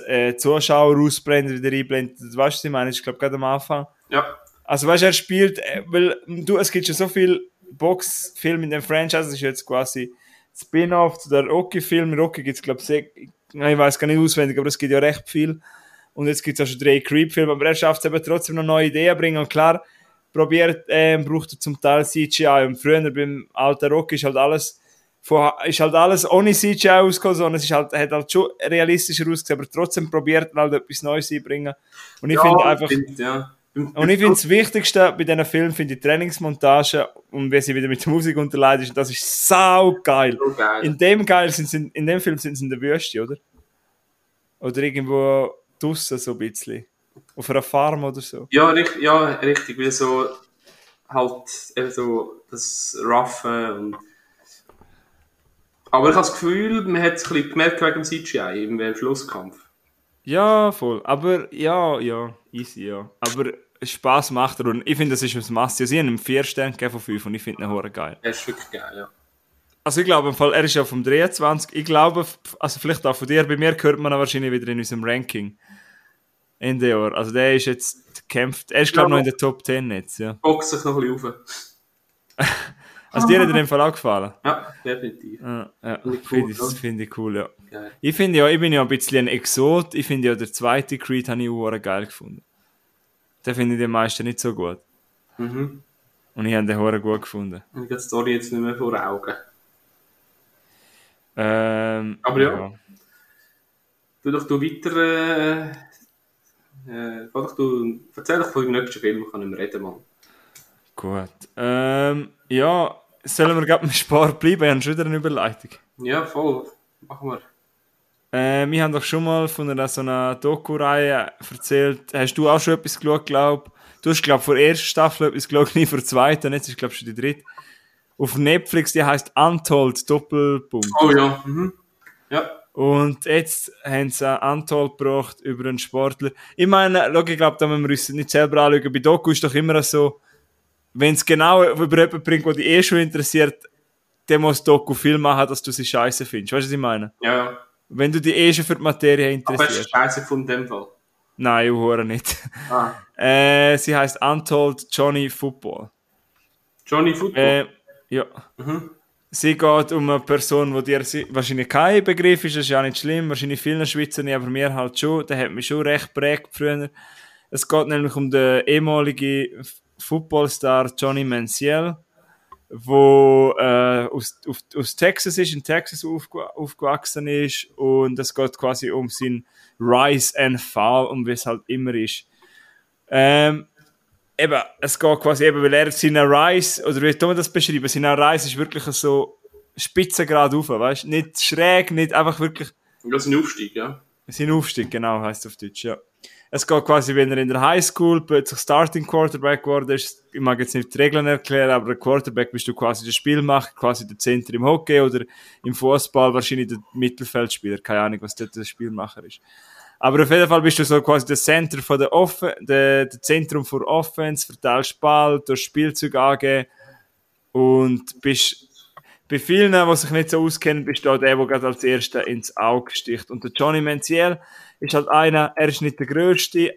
äh, Zuschauer ausblendet, wieder einblendet, weißt du, was ich meine, ich glaube gerade am Anfang. Ja, Also weißt du, er spielt, äh, weil du, es gibt schon so viel Boxfilme in dem Franchise, das ist jetzt quasi Spin-off zu der Rocky-Film. Rocky gibt es, glaube ich, ich weiß gar nicht auswendig, aber es gibt ja recht viel. Und jetzt gibt es auch schon drei Creep-Filme, aber er schafft es eben trotzdem noch neue Ideen bringen. Und klar, probiert, ähm, braucht er zum Teil CGI. Und früher beim alten Rocky ist halt alles, von, ist halt alles ohne CGI ausgekommen, sondern es ist halt, hat halt schon realistischer ausgesehen, aber trotzdem probiert er halt etwas Neues einbringen. Und ich ja, finde einfach, stimmt, ja. und ich finde das Wichtigste bei diesen Filmen finde ich die Trainingsmontage und wie sie wieder mit der Musik unterlegt ist. Und das ist sau geil. so geil. In dem geil sind sie, in dem Film sind sie in der Wüste, oder? Oder irgendwo draussen so ein bisschen. Auf einer Farm oder so. Ja, richtig, ja, richtig, wie so halt eben so das Roughen und aber ich habe das Gefühl, man hat es ein bisschen gemerkt wegen dem CGI im, Schlusskampf. Ja, voll. Aber ja, ja, easy, ja. Aber Spaß macht er und ich finde, das ist was Masse. Sie haben ihm 4 Sterne von 5 und ich finde ihn hure geil. Er ist wirklich geil, ja. Also ich glaube im Fall, er ist ja vom 23. Ich glaube, also vielleicht auch von dir, bei mir hört man ihn wahrscheinlich wieder in unserem Ranking. Ende Jahr. Also der ist jetzt gekämpft. Er ist glaube ich Ja. noch in der Top 10 jetzt, ja. Boxt sich noch ein bisschen rauf. Also dir hat er in dem Fall auch gefallen. Ja, definitiv. Ja, ja. Finde ich cool, ja. finde ich cool, ja. Geil. Ich finde ja, ich bin ja ein bisschen ein Exot. Ich finde ja, der zweite Creed habe ich auch geil gefunden. Den finde ich den meisten nicht so gut. Mhm. Und ich habe den hure gut gefunden. Ich habe die Story jetzt nicht mehr vor Augen. Ähm, Aber ja. Du doch du weiter. Äh, äh, doch du, erzähl doch von dem nächsten Film, ich kann mehr reden, Mann. Gut. Ähm, ja, sollen wir gerade im Sport bleiben? Ich habe schon wieder eine Überleitung. Ja, voll. Machen wir. Äh, wir haben doch schon mal von einer so einer Doku-Reihe erzählt. Hast du auch schon etwas geschaut, glaub? Du hast, glaub, vor der ersten Staffel etwas geschaut, nie vor der zweiten, jetzt ist, glaub schon die dritte. Auf Netflix, die heißt Untold Doppelpunkt. Oh ja. Mhm. Ja. Und jetzt haben sie Untold gebracht über einen Sportler. Ich meine, schau, ich glaube, da müssen wir uns nicht selber anschauen. Bei Doku ist doch immer so, wenn es genau über jemanden bringt, der dich eh schon interessiert, der muss Doku viel machen, dass du sie scheiße findest. Weißt du, was ich meine? Ja. Wenn du dich eh schon für die Materie Aber hast du interessierst. Scheiße von dem Fall? Nein, ich höre nicht. Ah. Äh, sie heißt Untold Johnny Football. Johnny Football? Äh, ja. Mhm. Sie geht um eine Person, die dir wahrscheinlich kein Begriff ist, das ist ja nicht schlimm, wahrscheinlich vielen Schweizer nicht, aber mir halt schon, der hat mich schon recht prägt früher. Es geht nämlich um den ehemaligen Footballstar Johnny Manziel, wo äh, aus, auf, aus Texas ist, in Texas aufge aufgewachsen ist und es geht quasi um seinen Rise and Fall, um wie es halt immer ist. Ähm, eben, es geht quasi eben, weil er seine Rise, oder wie kann man das beschreiben? Seine Rise ist wirklich so spitzengrad rauf, weißt du? Nicht schräg, nicht einfach wirklich Das ist ein Aufstieg, ja. sein Aufstieg, genau, heißt auf Deutsch, ja. Es geht quasi, wenn er in der Highschool plötzlich Starting Quarterback geworden ist. Ich mag jetzt nicht die Regeln erklären, aber ein Quarterback bist du quasi der Spielmacher, quasi der Center im Hockey oder im Fußball wahrscheinlich der Mittelfeldspieler. Keine Ahnung, was dort der Spielmacher ist. Aber auf jeden Fall bist du so quasi der Center von der Offen, der, der Zentrum für Offense, verteilst Ball, durch Spielzeug angeben und bist bei vielen, die sich nicht so auskennen, bist du auch der, der gerade als Erster ins Auge sticht. Und der Johnny Manziel ist halt einer, er ist nicht der Größte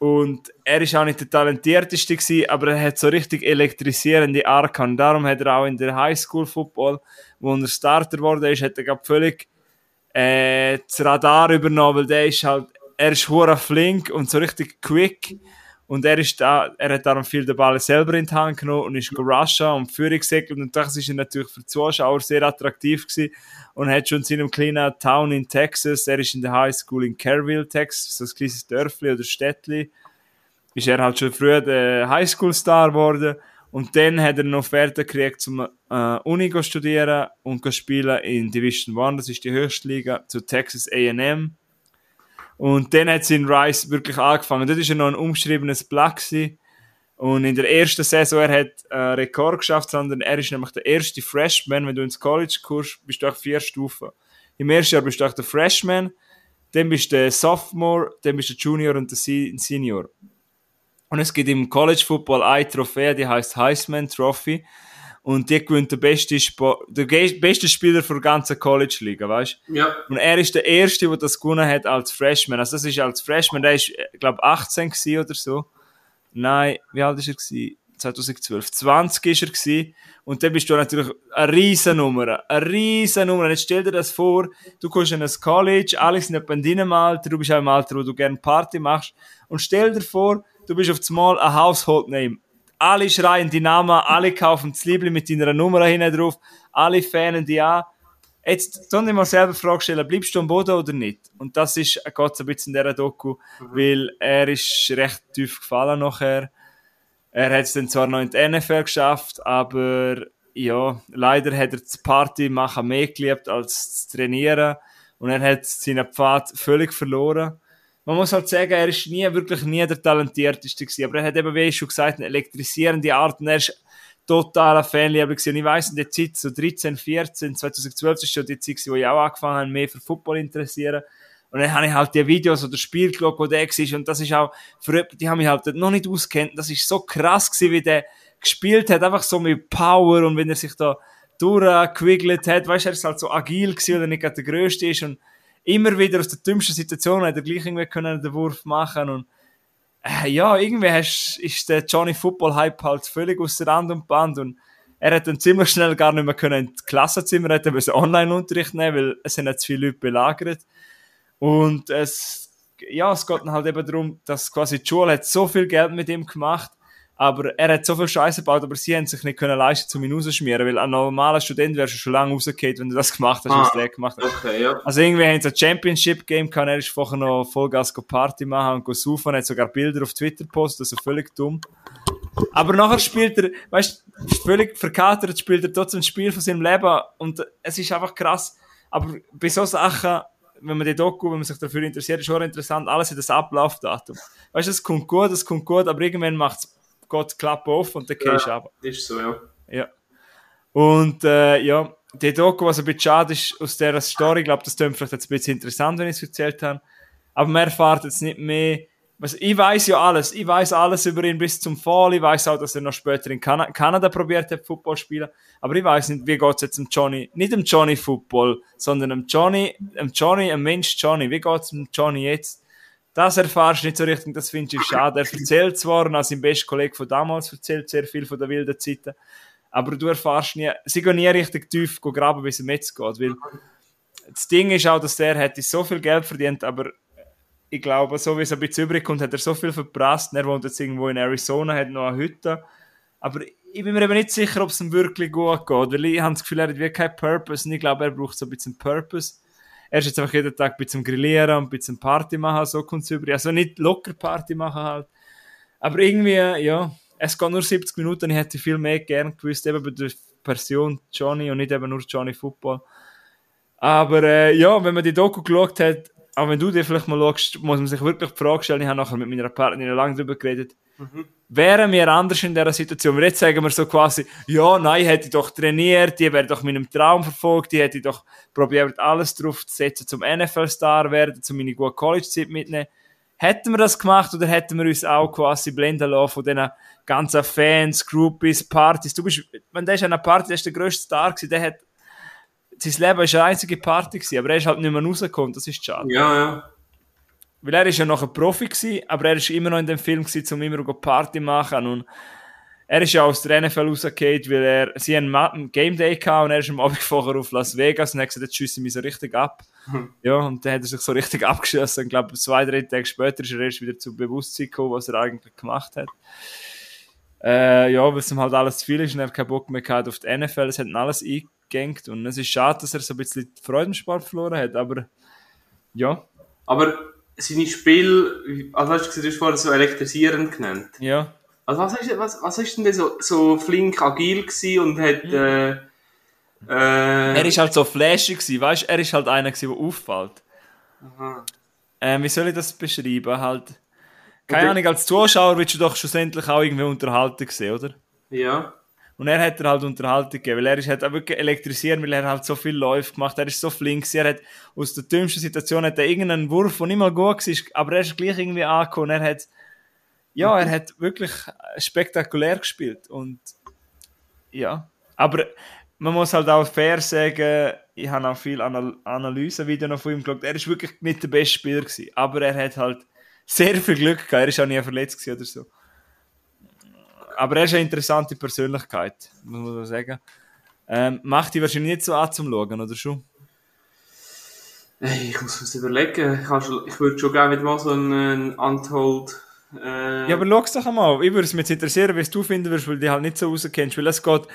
und er ist auch nicht der Talentierteste gewesen, aber er hat so richtig elektrisierende Arkan. Darum hat er auch in der Highschool Football, wo er Starter geworden ist, hat er gerade völlig äh, das Radar übernommen, weil der ist halt, er ist hure flink und so richtig quick. Und er ist da, er hat darum viel den Ball selber in die Hand genommen und ist gerusht und Führung gesegelt und das ist er natürlich für die Zuschauer sehr attraktiv gewesen und hat schon in seinem kleinen Town in Texas, er ist in der High School in Kerrville, Texas, so ein kleines Dörfli oder Städtli, ist er halt schon früh der Highschool-Star geworden und dann hat er noch fertig gekriegt zum äh, Uni zu studieren und zu spielen in Division 1, das ist die höchste Liga, zu Texas A&M und dann hat sein Rice wirklich angefangen. Dort ist er noch ein umschriebenes gewesen. Und in der ersten Saison, er hat einen Rekord geschafft, sondern er ist nämlich der erste Freshman. Wenn du ins College kommst, bist du auch vier Stufen. Im ersten Jahr bist du auch der Freshman, dann bist du der Sophomore, dann bist du der Junior und der Se- Senior. Und es gibt im College Football eine Trophäe, die heißt Heisman Trophy. Und die gewinnt der beste, Spo der beste Spieler der ganzen College-Liga, weißt du? Ja. Und er ist der Erste, der das gewonnen hat als Freshman. Also das ist als Freshman, der ist, glaube 18 gewesen oder so. Nein, wie alt ist er gewesen? 2012. 20 ist er gewesen. Und dann bist du natürlich eine riesen Nummer. Eine riesen Nummer. Jetzt stell dir das vor, du kommst in ein College, alle sind etwa in deinem Alter, du bist auch im Alter, wo du gerne Party machst. Und stell dir vor, du bist auf einmal ein Household Name. Alle schreien die Namen, alle kaufen das Liebling mit deiner Nummer hinten drauf, alle fanen die an. Jetzt soll ich mal selber die Frage stellen, bleibst du am Boden oder nicht? Und das ist so ein bisschen in dieser Doku, weil er ist recht tief gefallen nachher. Er hat es dann zwar noch in die NFL geschafft, aber ja, leider hat er das Party machen mehr geliebt als das Trainieren und er hat seinen Pfad völlig verloren. Man muss halt sagen, er ist nie, wirklich nie der Talentierteste gewesen, aber er hat eben, wie ich schon gesagt, eine elektrisierende Art und er ist totaler Fanliebe gewesen. Und ich weiss, in der Zeit, so 13, 14, 2012, das ist schon die Zeit, gewesen, wo ich auch angefangen habe, mehr für Football interessieren. Und dann habe ich halt die Videos oder Spiel geschaut, wo der war. Und das ist auch, für die haben mich halt noch nicht auskennt. Das ist so krass gewesen, wie der gespielt hat. Einfach so mit Power und wenn er sich da durchgewiggelt hat. Weißt du, er ist halt so agil gewesen, weil er nicht gerade der Größte ist. Und immer wieder aus der dümmsten Situation hat er gleich irgendwie können den Wurf machen und äh, ja, irgendwie hast, ist der Johnny Football Hype halt völlig aus der Rand und Band und er hat dann ziemlich schnell gar nicht mehr können in die Klassenzimmer, er hat müssen Online-Unterricht nehmen, weil es sind zu viele Leute belagert und es, ja, es geht dann halt eben darum, dass quasi die Schule hat so viel Geld mit ihm gemacht, aber er hat so viel Scheiße gebaut, aber sie haben sich nicht können leisten, um ihn rauszuschmieren, weil ein normaler Student wärst du schon lange rausgefallen, wenn du das gemacht hast, was Ah. der gemacht hat. Okay, ja. Also irgendwie haben sie ein Championship-Game gehabt, er ist vorher noch Vollgas Party machen und go saufen, hat sogar Bilder auf Twitter gepostet, also völlig dumm. Aber nachher spielt er, weißt völlig verkatert, spielt er trotzdem ein Spiel von seinem Leben und es ist einfach krass. Aber bei so Sachen, wenn man die Doku, wenn man sich dafür interessiert, ist schon interessant, alles in das Ablaufdatum. Weißt du, es kommt gut, es kommt gut, aber irgendwann macht es Gott Klappe auf und dann gehst du ja, ab. ist so, ja. Ja. Und äh, ja, die Doku, was ein bisschen schade ist aus dieser Story, ich glaube, das klingt vielleicht jetzt ein bisschen interessant, wenn ich es erzählt habe. Aber man erfährt jetzt nicht mehr. Was, ich weiß ja alles. Ich weiß alles über ihn bis zum Fall. Ich weiß auch, dass er noch später in Kan Kanada probiert hat, Football zu spielen. Aber ich weiß nicht, wie geht es jetzt um Johnny, nicht um Johnny Football, sondern um Johnny, um Johnny, um Mensch Johnny. Wie geht es um Johnny jetzt? Das erfahrst du nicht so richtig, das finde ich schade. Er erzählt zwar, und als sein bester Kollege von damals erzählt sehr viel von der wilden Zeiten, aber du erfahrst nie, sie gehen nie richtig tief graben, wie es jetzt geht, weil das Ding ist auch, dass der hätte so viel Geld verdient, aber ich glaube, so wie es ein bisschen übrig kommt, hat er so viel verprasst. Er wohnt jetzt irgendwo in Arizona, hat noch eine Hütte. Aber ich bin mir eben nicht sicher, ob es ihm wirklich gut geht, weil ich habe das Gefühl, er hat wirklich keinen Purpose und ich glaube, er braucht so ein bisschen Purpose. Er ist jetzt einfach jeden Tag ein bisschen Grillieren und ein bisschen Party machen, so kommt es übrig. Also nicht locker Party machen halt. Aber irgendwie, ja, es geht nur 70 Minuten, ich hätte viel mehr gern gewusst, eben bei der Person Johnny und nicht eben nur Johnny Football. Aber äh, ja, wenn man die Doku geschaut hat, auch wenn du dir vielleicht mal schaust, muss man sich wirklich die Frage stellen, ich habe nachher mit meiner Partnerin lange darüber geredet, mhm. wären wir anders in dieser Situation? Jetzt sagen wir so quasi, ja, nein, hätte ich doch trainiert, die wäre doch meinem Traum verfolgt, die hätte ich doch probiert, alles drauf zu setzen, zum NFL-Star werden, zu meiner guten College-Zeit mitnehmen. Hätten wir das gemacht oder hätten wir uns auch quasi blenden lassen von diesen ganzen Fans, Groupies, Partys? Du bist, wenn der ist an einer Party, der ist der grösste Star gewesen, der hat sein Leben war eine einzige Party, gewesen, aber er ist halt nicht mehr rausgekommen, das ist schade. Ja, ja. Weil er ist ja noch ein Profi gewesen, aber er ist immer noch in dem Film gewesen, um immer noch Party zu machen und er ist ja aus der NFL rausgefallen, weil er, sie haben einen Game Day gehabt und er ist am Abend vorher auf Las Vegas und hat gesagt, jetzt ich mich so richtig ab. Hm. Ja, und dann hat er sich so richtig abgeschossen. Ich glaube, zwei, drei Tage später ist er erst wieder zu Bewusstsein gekommen, was er eigentlich gemacht hat. Äh, ja, weil es ihm halt alles zu viel ist und er hat keinen Bock mehr gehabt auf die NFL. Es hat ihn alles eingegangen gängt. Und es ist schade, dass er so ein bisschen die Freude im Sport verloren hat, aber ja. Aber seine Spiel, also hast du gesagt, du hast vorher so elektrisierend genannt. Ja. Also was ist, was, was ist denn der so, so flink agil gewesen und hat, mhm. äh, äh, Er ist halt so flashig gewesen, weißt du, er ist halt einer gewesen, der auffällt. Aha. Äh, wie soll ich das beschreiben? Halt, keine Ahnung, als Zuschauer willst du doch schlussendlich auch irgendwie unterhalten sehen, oder? Ja. Und er hat er halt Unterhaltung gegeben, weil er ist halt auch wirklich elektrisieren, weil er halt so viel Läufe gemacht er ist so flink, er hat aus der dümmsten Situation hat er irgendeinen Wurf, der nicht mal gut war, aber er ist gleich irgendwie angekommen, er hat, ja, er hat wirklich spektakulär gespielt und, ja, aber man muss halt auch fair sagen, ich habe auch viel Anal Analyse-Video von ihm geschaut, er ist wirklich nicht der beste Spieler gewesen, aber er hat halt sehr viel Glück gehabt, er ist auch nie verletzt oder so aber er ist eine interessante Persönlichkeit, muss man sagen. Ähm, macht die wahrscheinlich nicht so an zum Schauen, oder schon? Hey, ich muss mir überlegen. Ich, ich würde schon gerne wieder mal so einen, Untold. Äh... Ja, aber schau es doch einmal. Ich würde es mich interessieren, wie es du finden würdest, weil du die halt nicht so rauskennst. Weil es geht,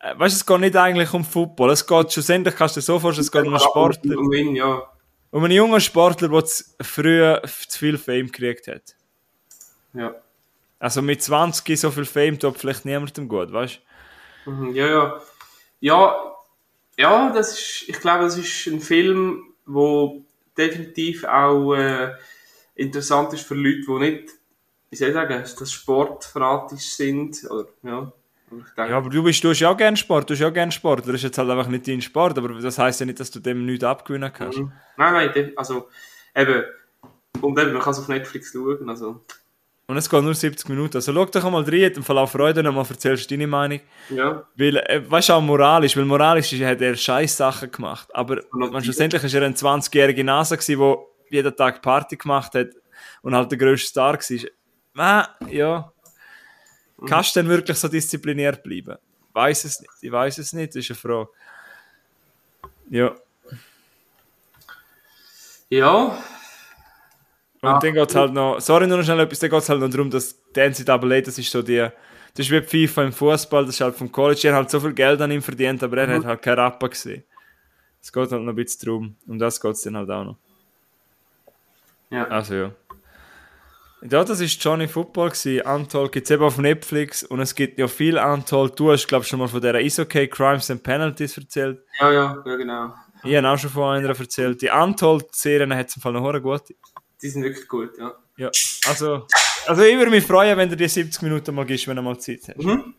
äh, weißt du, es geht nicht eigentlich um Football. Es geht schlussendlich, kannst du dir so vorstellen, es geht um einen Sportler. Um ihn, ja. Um einen jungen Sportler, der früher zu viel Fame gekriegt hat. Ja. Also mit 20 so viel Fame tut vielleicht niemandem gut, weißt du? Mhm, ja, ja. Ja, ja, das ist, ich glaube, das ist ein Film, wo definitiv auch äh, interessant ist für Leute, die nicht, wie soll ich sagen, das sportfanatisch sind. Oder, ja. Denke, ja, aber du bist, du hast ja auch gerne Sport, du hast ja auch gerne Sport. Das ist jetzt halt einfach nicht dein Sport, aber das heisst ja nicht, dass du dem nichts abgewinnen kannst. Mhm. Nein, nein, also eben, und eben, man kann es auf Netflix schauen, also und es geht nur 70 Minuten. Also schau doch einmal rein, im Verlauf Freude nochmal erzählst du deine Meinung. Ja. Weil, äh, weißt du, auch moralisch, weil moralisch hat er scheiß Sachen gemacht. Aber man, schlussendlich war er ein 20-jähriger Nase, der jeden Tag Party gemacht hat und halt der grösste Star war. Ah, ja. Mhm. Kannst du denn wirklich so diszipliniert bleiben? Weiß es nicht. Ich weiß es nicht, das ist eine Frage. Ja. Ja, und ah, dann geht es halt noch, sorry, nur noch schnell etwas, dann geht es halt noch darum, dass die NCAA, das ist so die, das ist wie FIFA im Fußball, das ist halt vom College, er hat halt so viel Geld an ihm verdient, aber er mhm. hat halt keinen Rapper gesehen. Es geht halt noch ein bisschen drum. Um das geht es dann halt auch noch. Ja. Also ja. Ja, das war Johnny Football. Gewesen. Untold gibt es eben auf Netflix und es gibt ja viel Untold. Du hast, glaube ich, schon mal von der Isokay Crimes and Penalties erzählt. Ja, ja, ja, genau. Ich habe auch schon von einer erzählt. Die Untold-Serien hat es im Fall noch hure gut. Die sind wirklich gut, ja. Ja, also, also ich würde mich freuen, wenn du dir 70 Minuten mal gibst, wenn du mal Zeit hast. Mhm.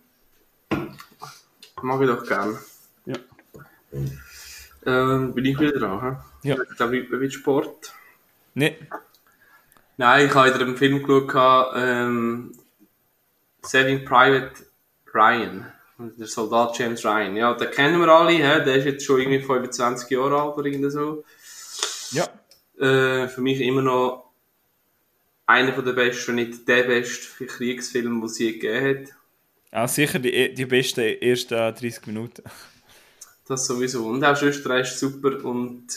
Mag ich doch gern. Ja. Ähm, bin ich wieder dran, hä? Ja. Ich glaube, ich bin Sport. Nee. Nein, ich habe wieder einen Film geschaut, ähm, Saving Private Ryan. Der Soldat James Ryan. Ja, den kennen wir alle, hä? der ist jetzt schon irgendwie 25 Jahre alt oder irgendwie so. Ja. Äh, für mich immer noch einer der besten, wenn nicht der beste Kriegsfilm, den es je gegeben hat. Ja, sicher die, die besten ersten 30 Minuten. Das sowieso. Und auch Schwester ist super und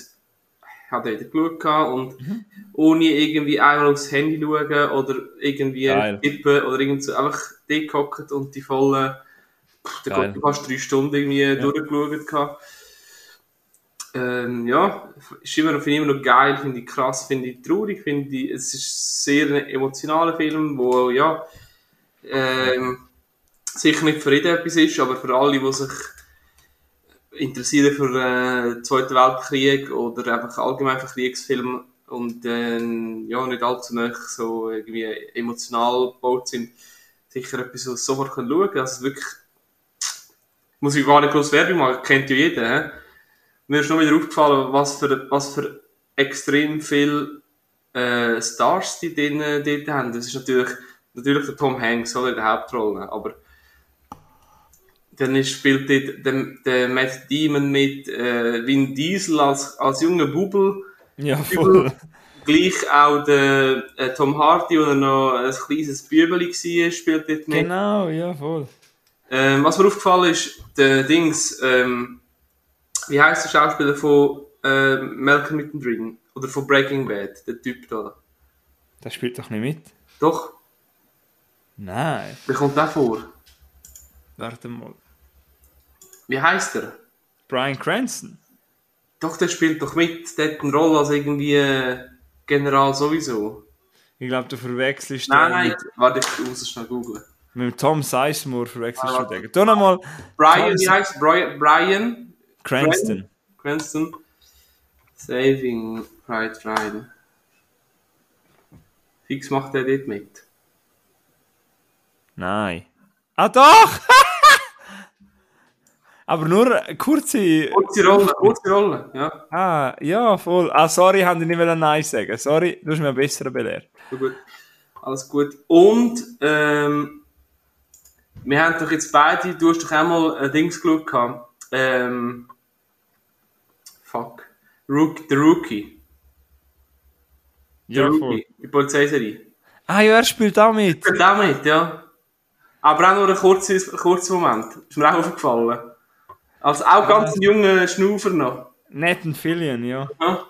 hat wieder geschaut gehabt und Mhm. ohne irgendwie einmal aufs Handy schauen oder irgendwie Geil. tippen oder irgend so einfach dort und die vollen, da kommt fast drei Stunden irgendwie durchgeschaut gehabt. Ähm, ja, ist immer finde ich immer noch geil, finde ich krass, finde ich traurig, finde ich, es ist sehr ein emotionaler Film, wo, ja, ähm, sicher nicht für jeden etwas ist, aber für alle, die sich interessieren für äh, den Zweiten Weltkrieg oder einfach allgemein für Kriegsfilme und ähm, ja, nicht allzu nah so irgendwie emotional gebaut sind, sicher etwas, was sofort schauen kann. Also wirklich, muss ich gar nicht groß Werbung machen, kennt ja jeder. He? Mir ist noch wieder aufgefallen, was für, was für extrem viel äh, Stars die drin, dort haben. Das ist natürlich, natürlich der Tom Hanks oder in der Hauptrolle, aber dann ist, spielt dort der, der Matt Damon mit, äh, Vin Diesel als, als junger Bubel, Ja, voll. gleich auch der äh, Tom Hardy, der noch ein kleines Bübeli war, spielt dort mit. Genau, ja, voll. Ähm, was mir aufgefallen ist, der Dings, ähm, wie heißt der Schauspieler von äh, Malcolm Mittendrin? Oder von Breaking Bad, der Typ da. Der spielt doch nicht mit. Doch, Nein. der kommt auch vor. Warte mal. Wie heißt er? Brian Cranston. Doch, der spielt doch mit, der hat eine Rolle als irgendwie äh, General sowieso. Ich glaube, du verwechselst Nein, den nein, Mit, warte, ich muss es schnell googeln. mit dem Tom Sizemore verwechselst Ah, du den. Tu nochmal Brian, Tom wie heißt Brian? Brian Cranston. Cranston. Saving Pride Ryan. Fix macht er dort mit. Nein. Ah, doch! Aber nur kurze. Kurze Rolle, kurze Rolle, ja. Ah, ja, voll. Ah, sorry, ich wollte nicht mehr Nein sagen. Sorry, du hast mir besser belehrt. So gut. Alles gut. Und, ähm, wir haben doch jetzt beide, du hast doch einmal ein Dings geschaut gehabt. Ähm, fuck. Rook, The Rookie. The Ja, voll. Rookie. Die Polizeiserie. Ah, ja, er spielt auch mit. Spielt auch mit, ja. Aber auch nur ein kurzer, kurzer Moment. Ist mir auch aufgefallen. Also auch ganz ein junger Schnaufer noch. Nathan Fillion, ja. Ja?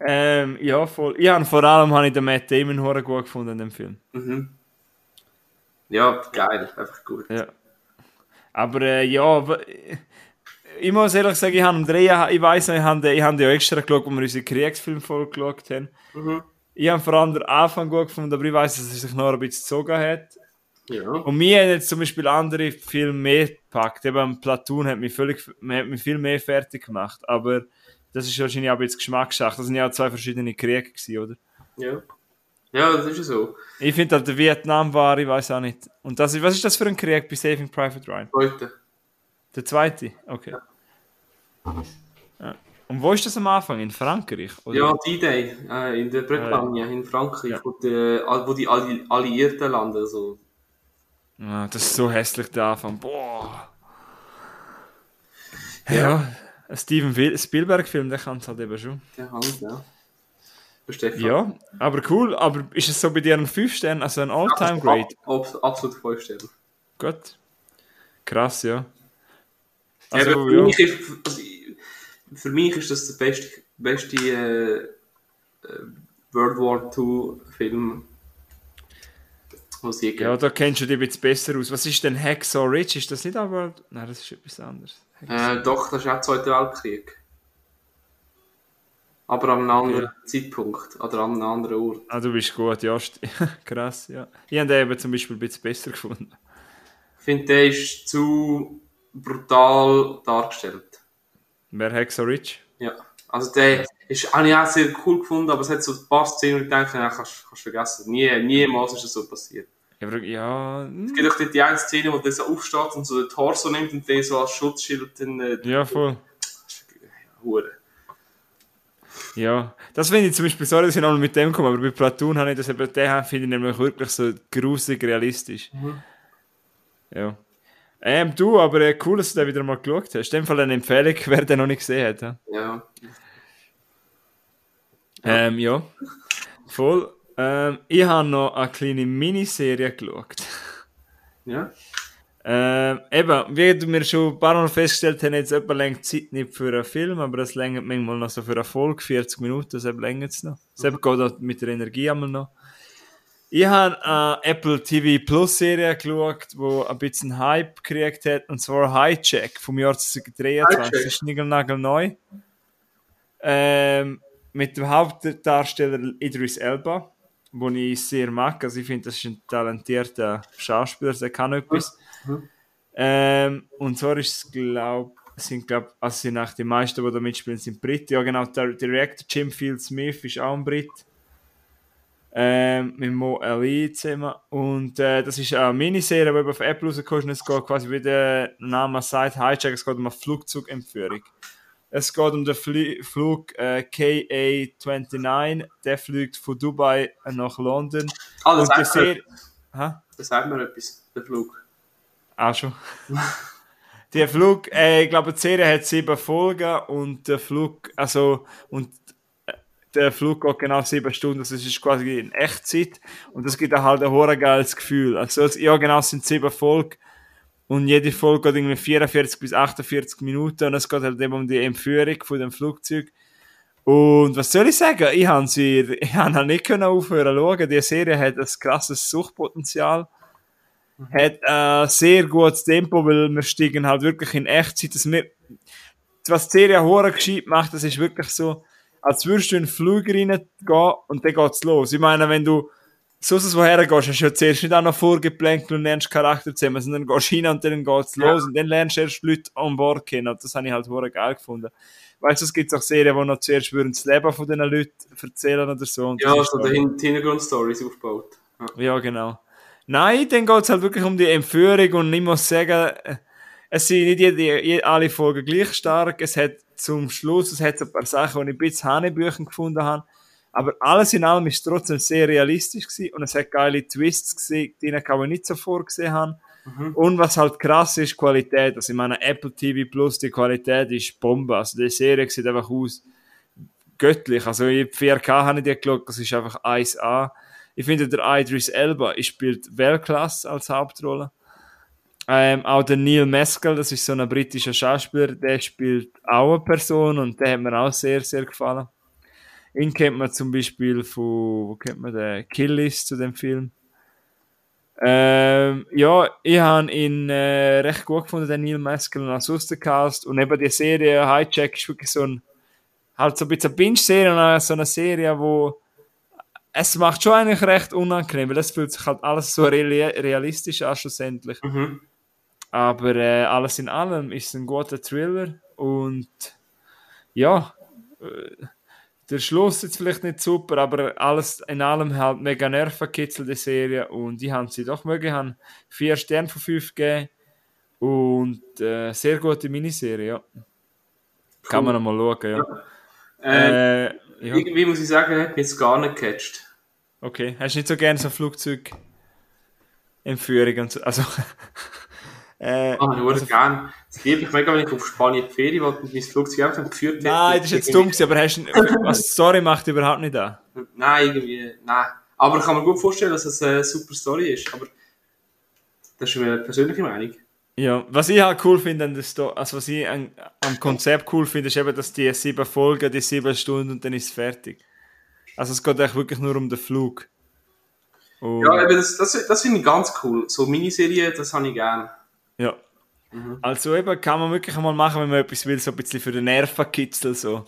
Ähm, ja, voll. Ich habe vor allem habe ich den Matt Damon hure gut gefunden in dem Film. Mhm. Ja, geil. Einfach gut. Ja. Aber äh, ja, ich muss ehrlich sagen, ich habe am Drehen, ich weiss noch, ich habe ich habe ja extra geschaut, wo wir unsere Kriegsfilmfolge geschaut haben. Mhm. Ich habe vor allem den Anfang gut gefunden, aber ich weiss, dass es sich noch ein bisschen gezogen hat. Ja. Und mir haben jetzt zum Beispiel andere Filme mehr gepackt. Eben Platoon hat mich, völlig, hat mich viel mehr fertig gemacht. Aber das ist wahrscheinlich auch jetzt Geschmackssache. Das sind ja auch zwei verschiedene Kriege gewesen, oder? Ja. Ja, das ist ja so. Ich finde halt, der Vietnam war, ich weiß auch nicht. Und das was ist das für ein Krieg bei Saving Private Ryan? Heute. Der zweite? Okay. Ja. Und wo ist das am Anfang? In Frankreich? Oder? Ja, D-Day äh, in der Bretagne, in Frankreich, Ja. wo, die, all- wo die Alli Alliierten landen. Also. Ja, das ist so hässlich, der Anfang. Boah. Ja, ein Steven Spielberg-Film, der kann es halt eben schon. Der Hand, ja. Der. Ja, aber cool. Aber ist es so bei dir ein 5 Stern, also ein All-Time-Great? Ab, ab, absolut 5 Sterne. Gut. Krass, ja. Also, Also, für, ja. mich ist, für mich ist das der beste, beste äh, äh, World War II Film, was je Ja, da kennst du dich ein bisschen besser aus. Was ist denn Hacksaw Ridge? Ist das nicht aber... Nein, das ist etwas anderes. Äh, doch, das ist auch Zweiter Weltkrieg. Aber an einem anderen Zeitpunkt oder an einem anderen Ort. Ah, du bist gut, ja. Krass, ja. Ich habe den eben zum Beispiel ein bisschen besser gefunden. Ich finde, der ist zu brutal dargestellt. Wer Hexo Rich? Ja. Also der ist, habe ich auch sehr cool gefunden, aber es hat so ein paar Szenen, wo ich denke, nein, kannst kannst du vergessen. Nie, niemals ist das so passiert. Ja, aber- ja, hm, Es gibt auch die eine Szene, wo der so aufsteht und so den Torso nimmt und den so als Schutzschild dann äh, ja, voll. Hure. Ja, das finde ich zum Beispiel, sorry, dass ich noch mit dem komme, aber bei Platoon habe ich das eben, den finde ich nämlich wirklich so gruselig realistisch. Ja. Ähm, du, aber äh, cool, dass du den wieder mal geschaut hast. In dem Fall eine Empfehlung, wer den noch nicht gesehen hat. Ja, Ja. ähm, ja. voll. Ähm, ich habe noch eine kleine Miniserie geschaut. Ja. Ähm, eben, wie du mir schon ein paar Mal festgestellt hast, jetzt etwa länger Zeit nicht für einen Film, aber es längert manchmal noch so für eine Folge, 40 Minuten, das längert es noch. Das geht auch mit der Energie einmal noch. Ich habe eine Apple TV Plus Serie geschaut, die ein bisschen Hype gekriegt hat, und zwar Hijack vom Jahr 2023. Hijack. Das ist neu. Ähm, mit dem Hauptdarsteller Idris Elba, den ich sehr mag. Also ich finde, das ist ein talentierter Schauspieler, der kann etwas. Ähm, und zwar ist es, glaube sind glaub, also sind auch die meisten, die da mitspielen, sind Briten. Ja genau, der Director Jim Field Smith ist auch ein Brit. Ähm, mit Mo Ali zusammen. Und äh, das ist eine Miniserie, die auf Apple rausgekommen ist. Es geht quasi, wie der Name sagt, Hijack, es geht um eine Flugzeugentführung. Es geht um den Fli Flug äh, KA-29, der fliegt von Dubai nach London. Ah, das Und sagt, mir. Hä? das sagt mir etwas, der Flug. Auch schon. der Flug, äh, ich glaube, die Serie hat sieben Folgen und der Flug, also, und äh, der Flug geht genau sieben Stunden, also es ist quasi in Echtzeit und das gibt halt ein hoher geiles Gefühl. Also, ja, genau, es sind sieben Folgen und jede Folge geht irgendwie 44 bis 48 Minuten und es geht halt eben um die Entführung von dem Flugzeug. Und was soll ich sagen? Ich habe sie, ich habe halt nicht aufhören zu schauen. Die Serie hat ein krasses Suchtpotenzial hat ein sehr gutes Tempo, weil wir steigen halt wirklich in Echtzeit, dass wir, was die Serie hure gescheit macht, das ist wirklich so, als würdest du in den Flüger reingehen und dann geht's los. Ich meine, wenn du sonst woher gehst, hast du ja zuerst nicht auch noch vorgeplant und lernst Charakter zusammen, sondern gehst hin und dann geht's los und dann lernst du erst Leute an Bord kennen und das habe ich halt hure geil gefunden. Weißt du, es gibt auch Serien, die noch zuerst würden das Leben von diesen Leuten erzählen oder so. Ja, so Hin- die Hintergrundstories aufgebaut. Ja. ja, genau. Nein, dann geht es halt wirklich um die Entführung und ich muss sagen, äh, es sind nicht jede, jede, alle Folgen gleich stark. Es hat zum Schluss, es hat ein paar Sachen, die ich ein bisschen Hanebüchen gefunden habe. Aber alles in allem ist es trotzdem sehr realistisch gewesen und es hat geile Twists gesehen, die ich nicht so vorgesehen habe. Und was halt krass ist, Qualität. Also ich meine, Apple TV Plus, die Qualität ist Bombe. Also die Serie sieht einfach aus göttlich. Also in 4K habe ich die geschaut, das ist einfach 1A. Ich finde, der Idris Elba spielt Weltklasse als Hauptrolle. Ähm, auch der Neil Maskell, das ist so ein britischer Schauspieler, der spielt auch eine Person und der hat mir auch sehr, sehr gefallen. Ihn kennt man zum Beispiel von, wo kennt man den? Killis zu dem Film. Ähm, ja, ich habe ihn äh, recht gut gefunden, den Neil Maskell und als Austercast. Und eben die Serie Hijack ist wirklich so ein, halt so ein bisschen eine Binge-Serie so eine Serie, wo es macht schon eigentlich recht unangenehm, weil es fühlt sich halt alles so reali realistisch an schlussendlich. Mhm. Aber äh, alles in allem ist es ein guter Thriller und ja, äh, der Schluss jetzt vielleicht nicht super, aber alles in allem halt mega nervenkitzelnde Serie und die haben sie doch mögen, haben vier Sterne von fünf gegeben und äh, sehr gute Miniserie, ja. Kann man mal schauen, ja. Äh, Äh, ja. Irgendwie muss ich sagen, hat mich jetzt gar nicht gecatcht. Okay, hast du nicht so gerne so Flugzeugentführung und so, also... äh, Ah, ich würde gerne. Das liebe ich mega, wenn ich auf Spanien die Ferien will und mein Flugzeug einfach geführt hätte. Nein, das ist jetzt dumm aber hast du, was Story macht überhaupt nicht an. Nein, irgendwie, nein. Aber ich kann mir gut vorstellen, dass es eine super Story ist. Aber das ist meine persönliche Meinung. Ja, was ich halt cool finde an der Sto also was ich an, am Konzept cool finde, ist eben, dass die sieben Folgen, die sieben Stunden und dann ist es fertig. Also es geht eigentlich wirklich nur um den Flug. Und, Ja, eben, das, das, das finde ich ganz cool. So Miniserien, das habe ich gerne. ja. Also eben kann man wirklich mal machen, wenn man etwas will, so ein bisschen für den Nervenkitzel so.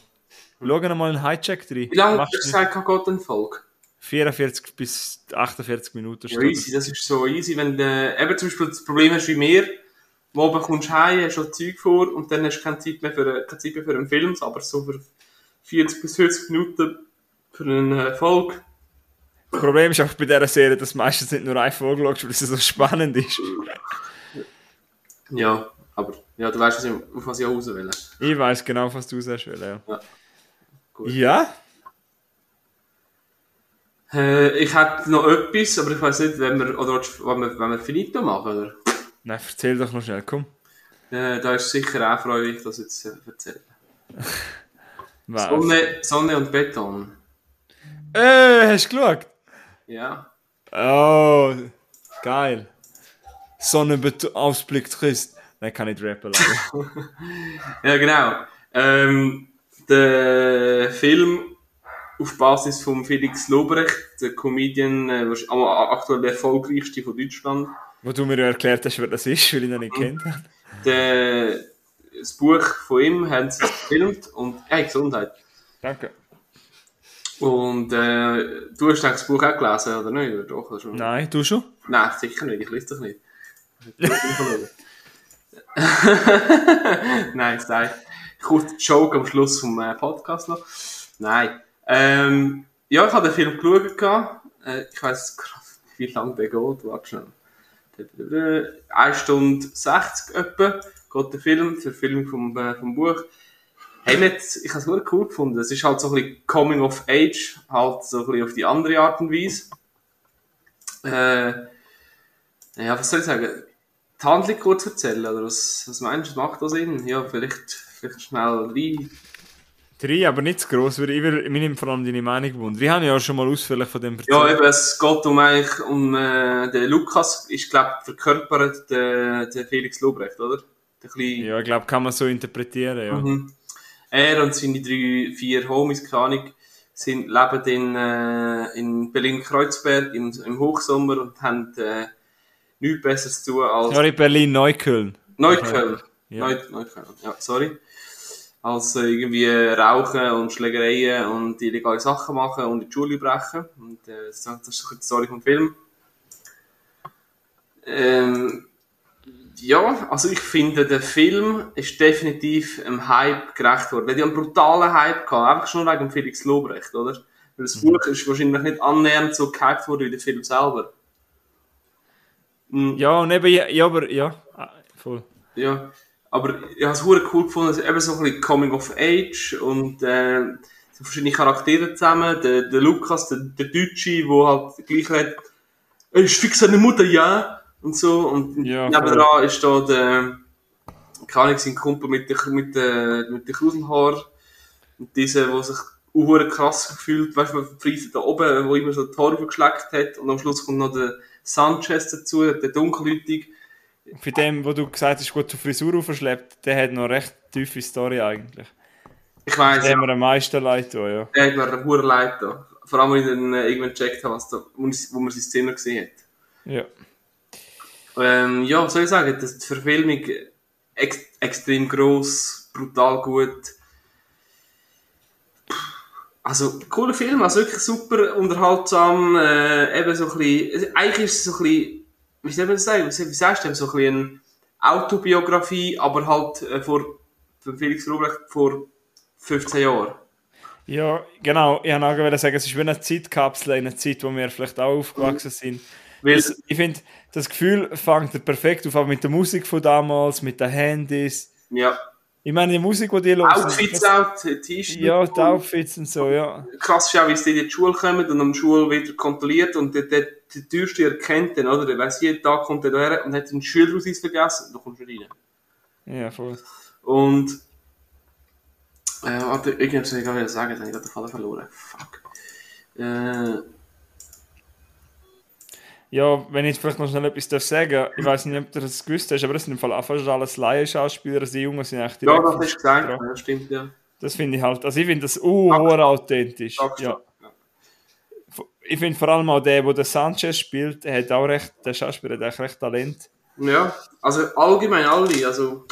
Schau mal einen Hijack rein. Wie lange hast du gesagt, geht eine Folge? 44 bis 48 Minuten. Ja, easy, das ist so easy, wenn du eben zum Beispiel das Problem hast wie mir, wo oben kommst du heim, hast schon Zeug vor und dann hast du keine Zeit mehr für, keine Zeit mehr für einen Film, aber so für 40 bis 50 Minuten für eine Folge. Das Problem ist auch bei dieser Serie, dass meistens nicht nur eine Folge schaust, weil sie so spannend ist. Ja, aber ja, du weißt, auf was ich raus will. Ich weiß genau, was du sagst, ja. Ja. Gut. Ja? Äh, ich hätte noch etwas, aber ich weiß nicht, wenn wir, oder wenn wir, wenn wir Finito machen, oder? Nein, erzähl doch noch schnell, komm. Äh, da ist sicher auch freudig, das jetzt zu erzählen. Was? Sonne, Sonne und Beton. Äh, hast du geschaut? Ja. Oh, geil. Sonnenausblick Christ. Nein, kann nicht rappen leider. Ja, genau. Ähm, der Film auf Basis von Felix Lobrecht, der Comedian, äh, aktuell der erfolgreichste von Deutschland. Wo du mir ja erklärt hast, wer das ist, weil ich ihn noch nicht kennt habe. Der, das Buch von ihm haben sie gefilmt und, hey, Gesundheit. Danke. Und äh, du hast das Buch auch gelesen, oder nicht? Oder doch, oder schon? Nein, du schon? Nein, sicher nicht, ich lese das nicht. Nein, nein. Kurz Joke am Schluss vom äh, Podcast noch. Nein. Ähm, ja, ich habe den Film geschaut. Äh, ich weiss krass, wie lange der geht. Warte schnell. 1 Stunde 60 etwa geht der Film, für Film vom, äh, vom Buch. Hey, nicht, ich habe es wirklich cool gefunden. Es ist halt so ein bisschen Coming of Age, halt so ein bisschen auf die andere Art und Weise. Äh, ja, was soll ich sagen? Die Handlung kurz erzählen, oder was, was meinst du, macht das Sinn? Ja, vielleicht, vielleicht schnell rein. Drei, aber nicht zu gross, weil ich will, mir nimmt vor allem deine Meinung wunder. Wir haben ja schon mal ausführlich von dem Ja, eben, es geht um eigentlich, um, äh, den Lukas, ist, glaub verkörpert der, der Felix Lobrecht, oder? Der kleine, Ja, ich glaube, kann man so interpretieren, ja. Mhm. Er und seine drei, vier Homies, keine Ahnung, sind, leben in, äh, in Berlin-Kreuzberg im, im Hochsommer und haben äh, nichts Besseres zu tun als Sorry, Berlin-Neukölln. Neukölln. Ja. Neu, Neukölln, ja, sorry. Als äh, irgendwie rauchen und Schlägereien und illegale Sachen machen und in die Schule brechen. Und äh, das ist so die Story vom Film. Ähm, ja, also ich finde, der Film ist definitiv einem Hype gerecht worden. Hat ja einen brutalen Hype gehabt, einfach schon wegen Felix Lobrecht, oder? Weil das Buch ist wahrscheinlich nicht annähernd so gehypt worden wie der Film selber. Mm. Ja, und eben, ja, aber, ja, ah, voll. Ja, aber ich habe es cool gefunden, es ist eben so ein bisschen Coming of Age und äh, so verschiedene Charaktere zusammen. Der, der Lukas, der, der Deutsche, der halt gleich hat, er ist fix seine Mutter, ja, und so. Und Ja, nebenan ist da der, keine Ahnung, sein Kumpel mit der, mit der, mit der Krusenhaar. Und dieser, der sich hure krass gefühlt, weißt du, man Preise da oben, wo immer so die Haare geschleckt hat. Und am Schluss kommt noch der Sanchez dazu, der dunkelhäutige. Für dem, wo du gesagt hast, gut zur Frisur verschleppt, der hat noch recht tiefe Story eigentlich. Ich weiss, Der haben wir am meisten leid tun, ja. Der hat mir hure leid da. Vor allem, als ich dann äh, irgendwann gecheckt habe, was da, wo, man sein Zimmer gesehen hat. Ja. Ähm, ja, was soll ich sagen? Das, die Verfilmung ex extrem gross, brutal gut. Also, cooler Film, also wirklich super unterhaltsam, äh, eben so ein bisschen, eigentlich ist es so ein bisschen, wie soll man das sagen, wie sagst du so ein bisschen eine Autobiografie, aber halt äh, vor, Felix Lobrecht vor 15 Jahren. Ja, genau. Ich wollte auch sagen, es ist wie eine Zeitkapsel in einer Zeit, wo wir vielleicht auch aufgewachsen sind. Weil, Das, ich finde, das Gefühl fängt perfekt auf, auch mit der Musik von damals, mit den Handys. ja, Ich meine, die Musik, die die hören. Outfits auch, T-Shirts. Ja, die Outfits und so, ja. krass ist auch, wie sie in die Schule kommen und am Schule wieder kontrolliert und der, der, der Teuerste erkennt den, oder? Der weiss, jeden Tag kommt er daher und hat einen Schülerausweis vergessen, da kommst du rein. Ja, voll. Und, äh, warte, irgendwas soll ich gerade sagen, jetzt habe ich gerade den Faden verloren. Fuck. Äh, Ja, wenn ich vielleicht noch schnell etwas darf sagen ich weiß nicht, ob du das gewusst hast, aber das sind im Fall auch fast alles Laienschauspieler, die Jungen sind echt ja, direkt das vom hast du gesagt, dran. ja, stimmt, ja. Das finde ich halt, also ich finde das uh, authentisch. Ja. Ich finde vor allem auch der, der den Sanchez spielt, der hat auch recht, der Schauspieler hat echt recht Talent. Ja, also allgemein alle, also,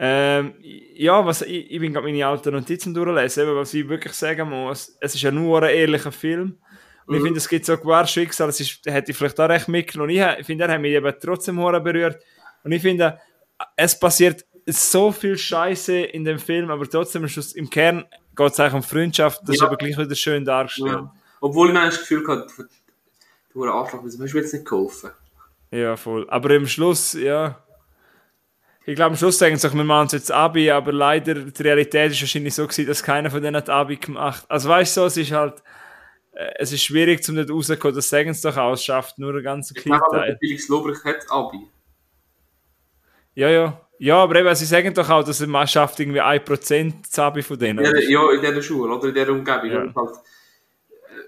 Ähm, ja, was, ich, ich bin gerade meine alten Notizen durchlesen, eben, was ich wirklich sagen muss, es ist ja nur ein ehrlicher Film. Und ich Mhm. finde, es gibt so gewahre Schicksal, das ist, hätte ich vielleicht auch recht mitgenommen. Und ich, finde, er hat mich eben trotzdem hure berührt. Und ich finde, es passiert so viel Scheiße in dem Film, aber trotzdem am Schluss, im Kern geht es eigentlich um Freundschaft. Das ist Ja. aber gleich wieder schön dargestellt. Ja. Obwohl ich manchmal das Gefühl hatte, du hast Arschloch, das hast du jetzt nicht geholfen. Ja, voll. Aber im Schluss, ja. Ich glaube, am Schluss denken sich, wir machen es jetzt Abi, aber leider, die Realität ist wahrscheinlich so gewesen, dass keiner von denen hat Abi gemacht. Also weißt du, so, es ist halt, es ist schwierig, zum nicht rauszukommen, das sagen sie doch aus, schafft nur einen ganz Ich kleinen glaube aber, der Teil. Felix Lobrecht hat Abi. Ja, ja. Ja, aber eben, sie sagen doch auch, dass er schafft irgendwie 1% das Abi von denen. Ja, ja, in dieser Schule oder in dieser Umgebung. Ja. Halt, äh,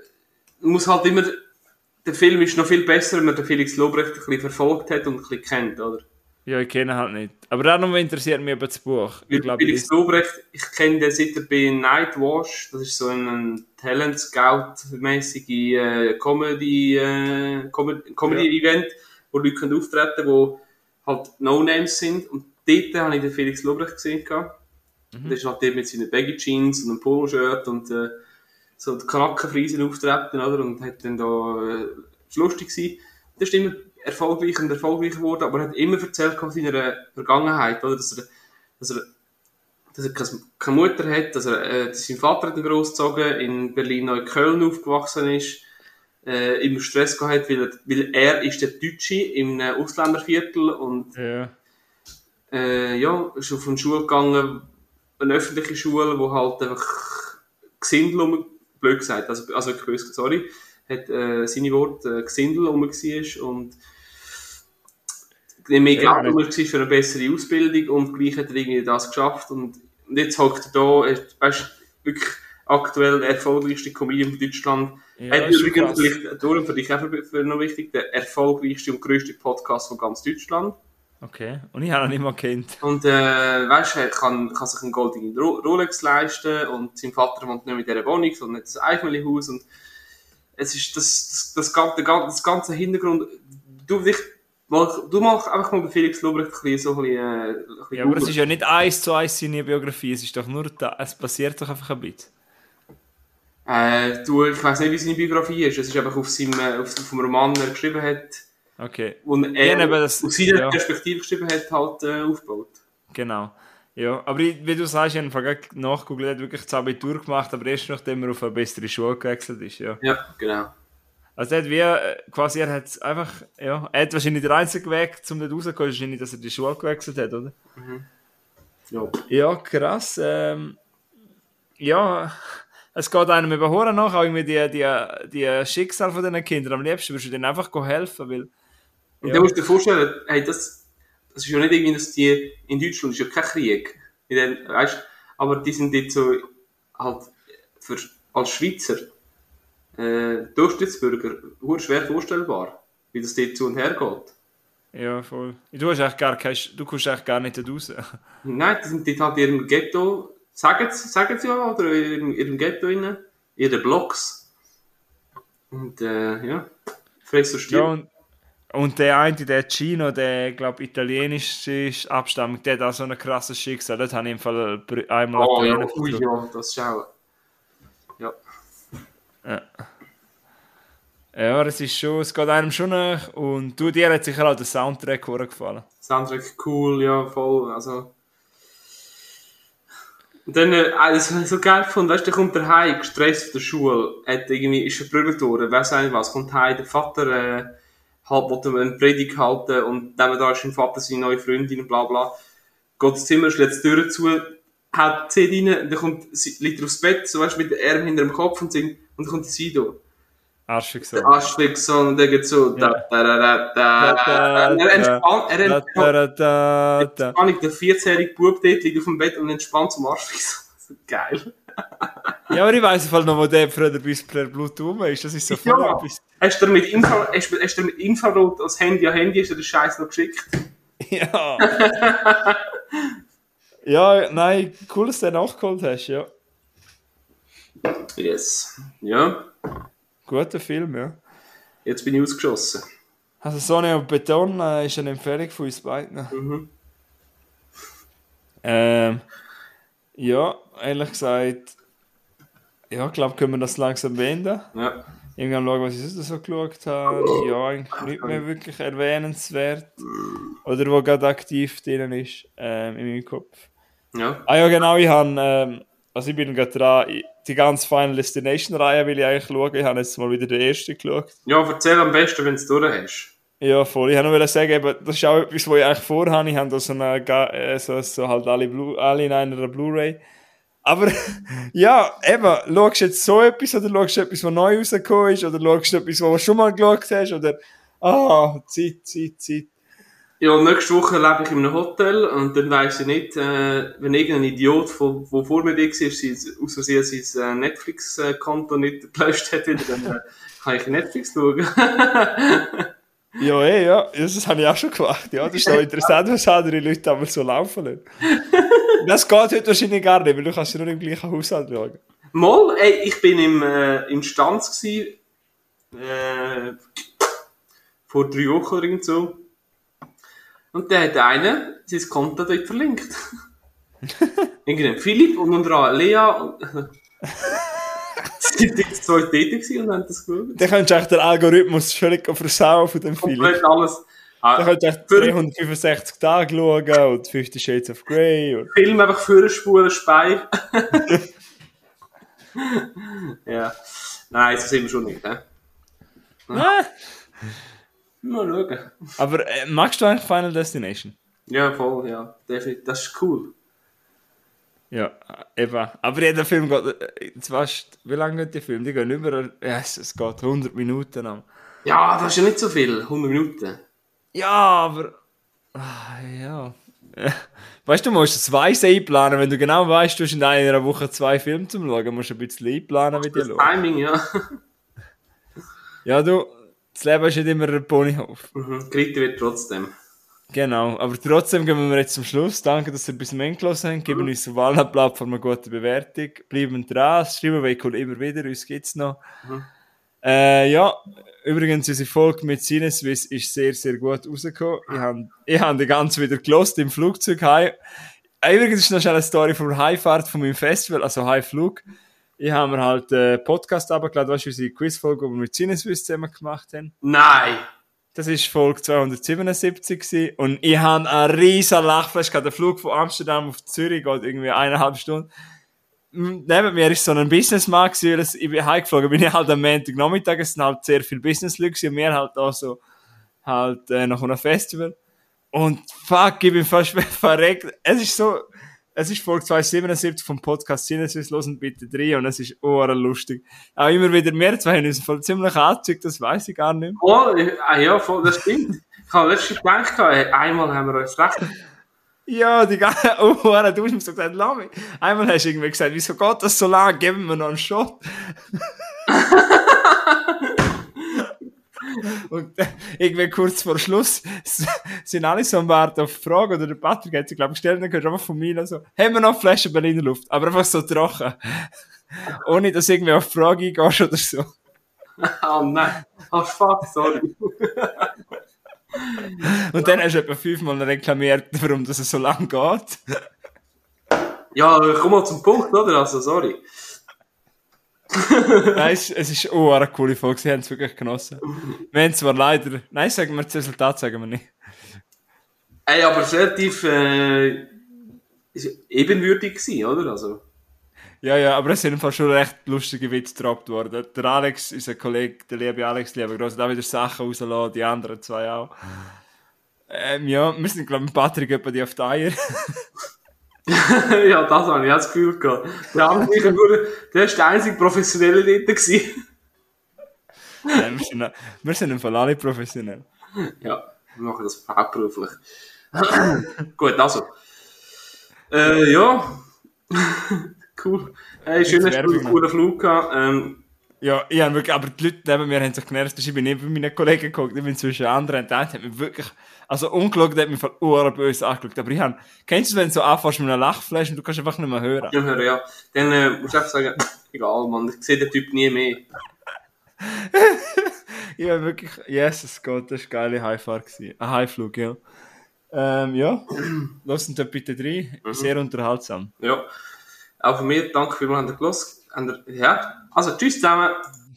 man muss halt immer, der Film ist noch viel besser, wenn man den Felix Lobrecht ein bisschen verfolgt hat und ein bisschen kennt, oder? Ja, ich kenne ihn halt nicht. Aber darum interessiert mich eben das Buch. Ich Weil glaube, Felix ich Lobrecht, ich kenne den seit er bei Nightwash, das ist so ein Talent Scout-mäßige äh, Comedy, äh, Comedy, Comedy-Event, wo Leute können auftreten können, die halt No-Names sind. Und dort habe ich den Felix Lobrecht gesehen. gehabt. Der ist halt dort mit seinen Baggy Jeans und einem Poloshirt und äh, so Knackenfriesen auftreten, oder? Und hat dann da, äh, ist lustig gewesen. Das ist immer erfolgreicher und erfolgreicher geworden, aber er hat immer erzählt von seiner Vergangenheit, oder? Dass er, dass er, dass er keine- Mutter hat, dass er, äh, dass sein Vater hat ihn großgezogen, in Berlin-Neukölln aufgewachsen ist, äh, immer Stress gehabt hat, weil er, weil er ist der Deutsche im Ausländerviertel und Ja. äh, ja, ist auf eine Schule gegangen, eine öffentliche Schule, wo halt einfach Gesindel blöd gesagt, also, also böse, sorry, hat äh, seine Worte äh, Gesindel um war und mehr Geld Ja, um war für eine bessere Ausbildung und gleich hat er irgendwie das geschafft und, und jetzt hockt er da, ist, weißt, wirklich aktuell der erfolgreichste Comedian von Deutschland. Ja, hat übrigens vielleicht, darum für dich auch für, noch wichtig, der erfolgreichste und grösste Podcast von ganz Deutschland. Okay. Und ich habe ihn nicht mal kennt. Und äh, weißt du, er kann, kann sich einen goldenen Ro- Rolex leisten und sein Vater wohnt nicht mit dieser Wohnung, sondern das Einfamilienhaus und es ist das, das, das, das ganze Hintergrund. Du, dich, du mach einfach mal bei Felix Lobrecht ein bisschen so ein bisschen, äh, ein bisschen Ja, aber es ist ja nicht eins zu eins seine Biografie, es ist doch nur da, es passiert doch einfach ein bisschen. äh, du, ich weiß nicht, wie seine Biografie ist. Es ist einfach auf seinem, äh, auf, auf dem Roman, den er geschrieben hat, Okay, und Ja, er aber das- aus seiner ja. Perspektive geschrieben hat, halt äh, aufgebaut. genau. Ja, aber ich, wie du sagst, ich habe nachgegoogelt, er hat wirklich das Abitur gemacht, aber erst nachdem er auf eine bessere Schule gewechselt ist, ja. Ja, genau. Also er hat wie, äh, quasi, er hat einfach, ja, er hat wahrscheinlich der einzige Weg, um nicht rauszukommen, ist wahrscheinlich, dass er die Schule gewechselt hat, oder? Ja. Ja, krass. Ähm, ja, es geht einem über Huren nach, auch irgendwie die, die, die Schicksal von diesen Kindern. Am liebsten würdest du denen einfach helfen, weil... Und Ja. dann musst du dir vorstellen, hey, das, das ist ja nicht irgendwie, dass die, in Deutschland ist ja kein Krieg. In weißt, aber die sind jetzt so, halt, für, als Schweizer, äh, Durchschnittsbürger, schwer vorstellbar, wie das dort zu und her geht. Ja, voll. Du, hast eigentlich gar kein, du kommst eigentlich gar nicht raus. Nein, die sind dort halt in ihrem Ghetto, sagen sie, sagen sie ja, oder in ihrem, ihrem Ghetto innen, ihre Blocks. Und, äh, ja, fress so ja, und, und der eine, der Gino, der, glaube italienische Abstammung, der hat auch so ein krasses Schicksal. Das habe ich im Fall einmal Oh, ja, ui, ja, das ist auch, ja. Ja, es ist schon, es geht einem schon nach. Und du, dir hat sicher auch der Soundtrack gefallen. Soundtrack cool, ja, voll, also. Und dann, äh, das habe ich so geil gefunden, weißt du, der kommt daheim, gestresst von der Schule, hat irgendwie, ist verprügelt worden, weiss nicht was, kommt heim, der Vater, äh, halt, wollte eine Predigt halten und neben da ist sein Vater seine neue Freundin und bla bla. Geht ins Zimmer, schlägt die Tür zu, haut die CD rein, dann kommt, sie liegt er aufs Bett, so weißt du, mit den Armen hinter dem Kopf und singt, und dann kommt die Sido. Arschig so. Der Aschweg-Song, und der geht so, da, da, da, da, da, Da, da, er entspannt, er entspannt, der 14-jährige Bub dort liegt auf dem Bett und entspannt zum Arsch. So Geil. Ja, aber ich weiss jeden Fall noch, wo der früher bis per Bluetooth rum ist. Das ist so voll Ja. etwas. Hast du mit, Infra hast, hast du mit Infrarot als Handy an Handy hast du den Scheiß noch geschickt? Ja. ja, nein, cool, dass du den nachgeholt hast, ja. Yes. Ja, Guter Film, ja. jetzt bin ich ausgeschossen. Also Sonne und Beton äh, ist eine Empfehlung von uns beiden. Mhm. Ähm, ja, ehrlich gesagt, ja, ich glaube, können wir das langsam beenden. Ja. Irgendwann schauen, was ich sonst so geschaut habe. Ja, eigentlich nicht mehr wirklich erwähnenswert. Oder wo gerade aktiv drin ist, ähm, in meinem Kopf. Ja. Ah ja, genau, ich habe, ähm, also ich bin gerade dran, die ganze Final Destination-Reihe will ich eigentlich schauen. Ich habe jetzt mal wieder den ersten geschaut. Ja, erzähl am besten, wenn du es durch hast. Ja, voll. Ich wollte nur sagen, eben, das ist auch etwas, was ich eigentlich vorhabe. Ich habe da so, eine, äh, so, so halt alle, Blu alle in einer Blu-ray. Aber ja, eben, schaust du jetzt so etwas oder schaust du etwas, was neu rausgekommen ist oder schaust du etwas, was du schon mal geschaut hast oder ah, Zeit, Zeit, Zeit. Ja, nächste Woche lebe ich in einem Hotel und dann weiss ich nicht, äh, wenn irgendein Idiot, von, wo vor mir war, aus Versehen sein äh, Netflix-Konto nicht gelöscht hat, dann äh, kann ich Netflix schauen. Ja, eh, ja, das habe ich auch schon gemacht. Ja, das ist doch interessant, was andere Leute damals so laufen lassen. Das geht heute wahrscheinlich gar nicht, weil du kannst ja nur im gleichen Haushalt schauen. Mal, ey, ich bin im, äh, im Stanz gsi, äh, vor drei Wochen oder irgend so. Und der hat einen sein Konto dort verlinkt. Irgendein Philipp und unter Lea und, Sie sind jetzt zwei tätig gewesen und haben das geschaut. Dann könntest du echt den Algorithmus völlig versauen von dem Film. Komplett alles. Dann Ah, du echt Für- 365 Tage schauen und 50 Shades of Grey. Und Film einfach vorspulen, Speich. ja. Nein, so sind wir schon nicht, ne? Ah, Mal schauen. aber äh, magst du eigentlich Final Destination? Ja, voll, ja. Definitiv. Das ist cool. Ja, äh, eben. Aber jeder Film geht, äh, jetzt weißt du, wie lange geht der Film? Die gehen über, ja, es, es geht 100 Minuten an. Ja, das ist ja nicht so viel. 100 Minuten. Ja, aber, ah, ja. Weißt du, du musst das Weiss einplanen, wenn du genau weißt, du hast in einer Woche zwei Filme zum Schauen, musst du ein bisschen einplanen, wie die Das schauen. Timing, ja. Ja, du, das Leben ist nicht immer ein Ponyhof. Mhm. Geritten wird trotzdem. Genau, aber trotzdem gehen wir jetzt zum Schluss. Danke, dass ihr bis zum Ende gelassen habt. Geben uns auf allen Plattformen eine gute Bewertung. Bleiben dran, schreiben wir cool immer wieder, uns gibt's noch. Äh, ja, übrigens, unsere Folge mit Sinneswiss ist sehr, sehr gut rausgekommen. Ich habe ich hab die ganze wieder gelost im Flugzeug heim. Äh, Übrigens ist noch eine Story von der Heimfahrt von meinem Festival, also Heimflug. Ich habe mir halt einen Podcast abgeladen, weißt du, unsere Quizfolge, die wir mit Sinneswiss zusammen gemacht haben. Nein! Das war Folge 277 gewesen. und ich hatte einen riesen Lachflash gehabt. Der Flug von Amsterdam auf Zürich geht irgendwie eineinhalb Stunden. Neben mir ist so ein Businessman gewesen, weil ich bin heimgeflogen, bin ich halt am Montagnachmittag, es sind halt sehr viele Businessleute und wir halt auch so, halt, äh, nach einem Festival. Und fuck, ich bin fast verreckt. Es ist so, es ist Folge 277 vom Podcast Sinneswiss, losen bitte drei und es ist oh, lustig. Auch immer wieder mehr, zwei haben uns voll ziemlich angezeigt, das weiß ich gar nicht mehr. Oh, ja, voll, das stimmt. Ich habe letztens gedacht, einmal haben wir uns recht. Ja, die ganze, oh, du hast mir so gesagt, lass mich. Einmal hast du irgendwie gesagt, wieso geht das so lang? Geben wir noch einen Shot. Und äh, irgendwie kurz vor Schluss sind alle so am Warten auf die Frage, oder der Patrick hat sie, glaube ich, gestellt, dann du einfach von mir so, haben wir noch Flaschen Berliner Luft? Aber einfach so trocken. Ohne, dass du irgendwie auf Frage eingehst oder so. Oh nein. Oh fuck, sorry. Und dann hast du etwa fünfmal reklamiert, warum das so lang geht. Ja, komm mal zum Punkt, oder? Also, sorry. Nein, es, es ist oh, eine coole Folge, sie haben es wirklich genossen. Wir haben zwar leider, nein, sagen wir das Resultat, sagen wir nicht. Ey, aber es relativ, äh, ebenwürdig gewesen, oder? Also. Ja, ja, aber es sind im Fall schon recht lustige Witze gedroppt worden. Der Alex, unser Kollege, der liebe Alex, lieber groß, da wieder Sachen rausgelassen, die anderen zwei auch. Ähm, ja, wir sind, glaube ich, mit Patrick etwa die auf die Eier. ja, das habe ich auch das Gefühl gehabt. Der andere, nur, der ist der einzige Professionelle dort gewesen. Nein, wir, sind, wir sind im Fall alle professionell. Ja, wir machen das hauptberuflich. Gut, also. Äh, ja. Cool. Hey, schön, dass du Werbung einen coolen Flug gehabt. Ähm, Ja, ich habe wirklich, aber die Leute neben mir haben sich genervt, ich bin nicht bei meinen Kollegen geguckt, ich bin zwischen anderen und hat mich wirklich, also der hat mich von Uhren böse angeschaut, aber ich habe, kennst du, wenn du so anfährst mit einer Lachflash und du kannst einfach nicht mehr hören? ja, hören, ja. Dann äh, musst du einfach sagen, egal, Mann, ich sehe den Typ nie mehr. Ja, wirklich, Jesus Gott, das war eine geile gewesen. Ein Heimflug, ja. Ähm, ja, lasst da bitte rein. Sehr unterhaltsam. Ja. Auch von mir, danke vielmals an der Gloss. Ja, also tschüss zusammen.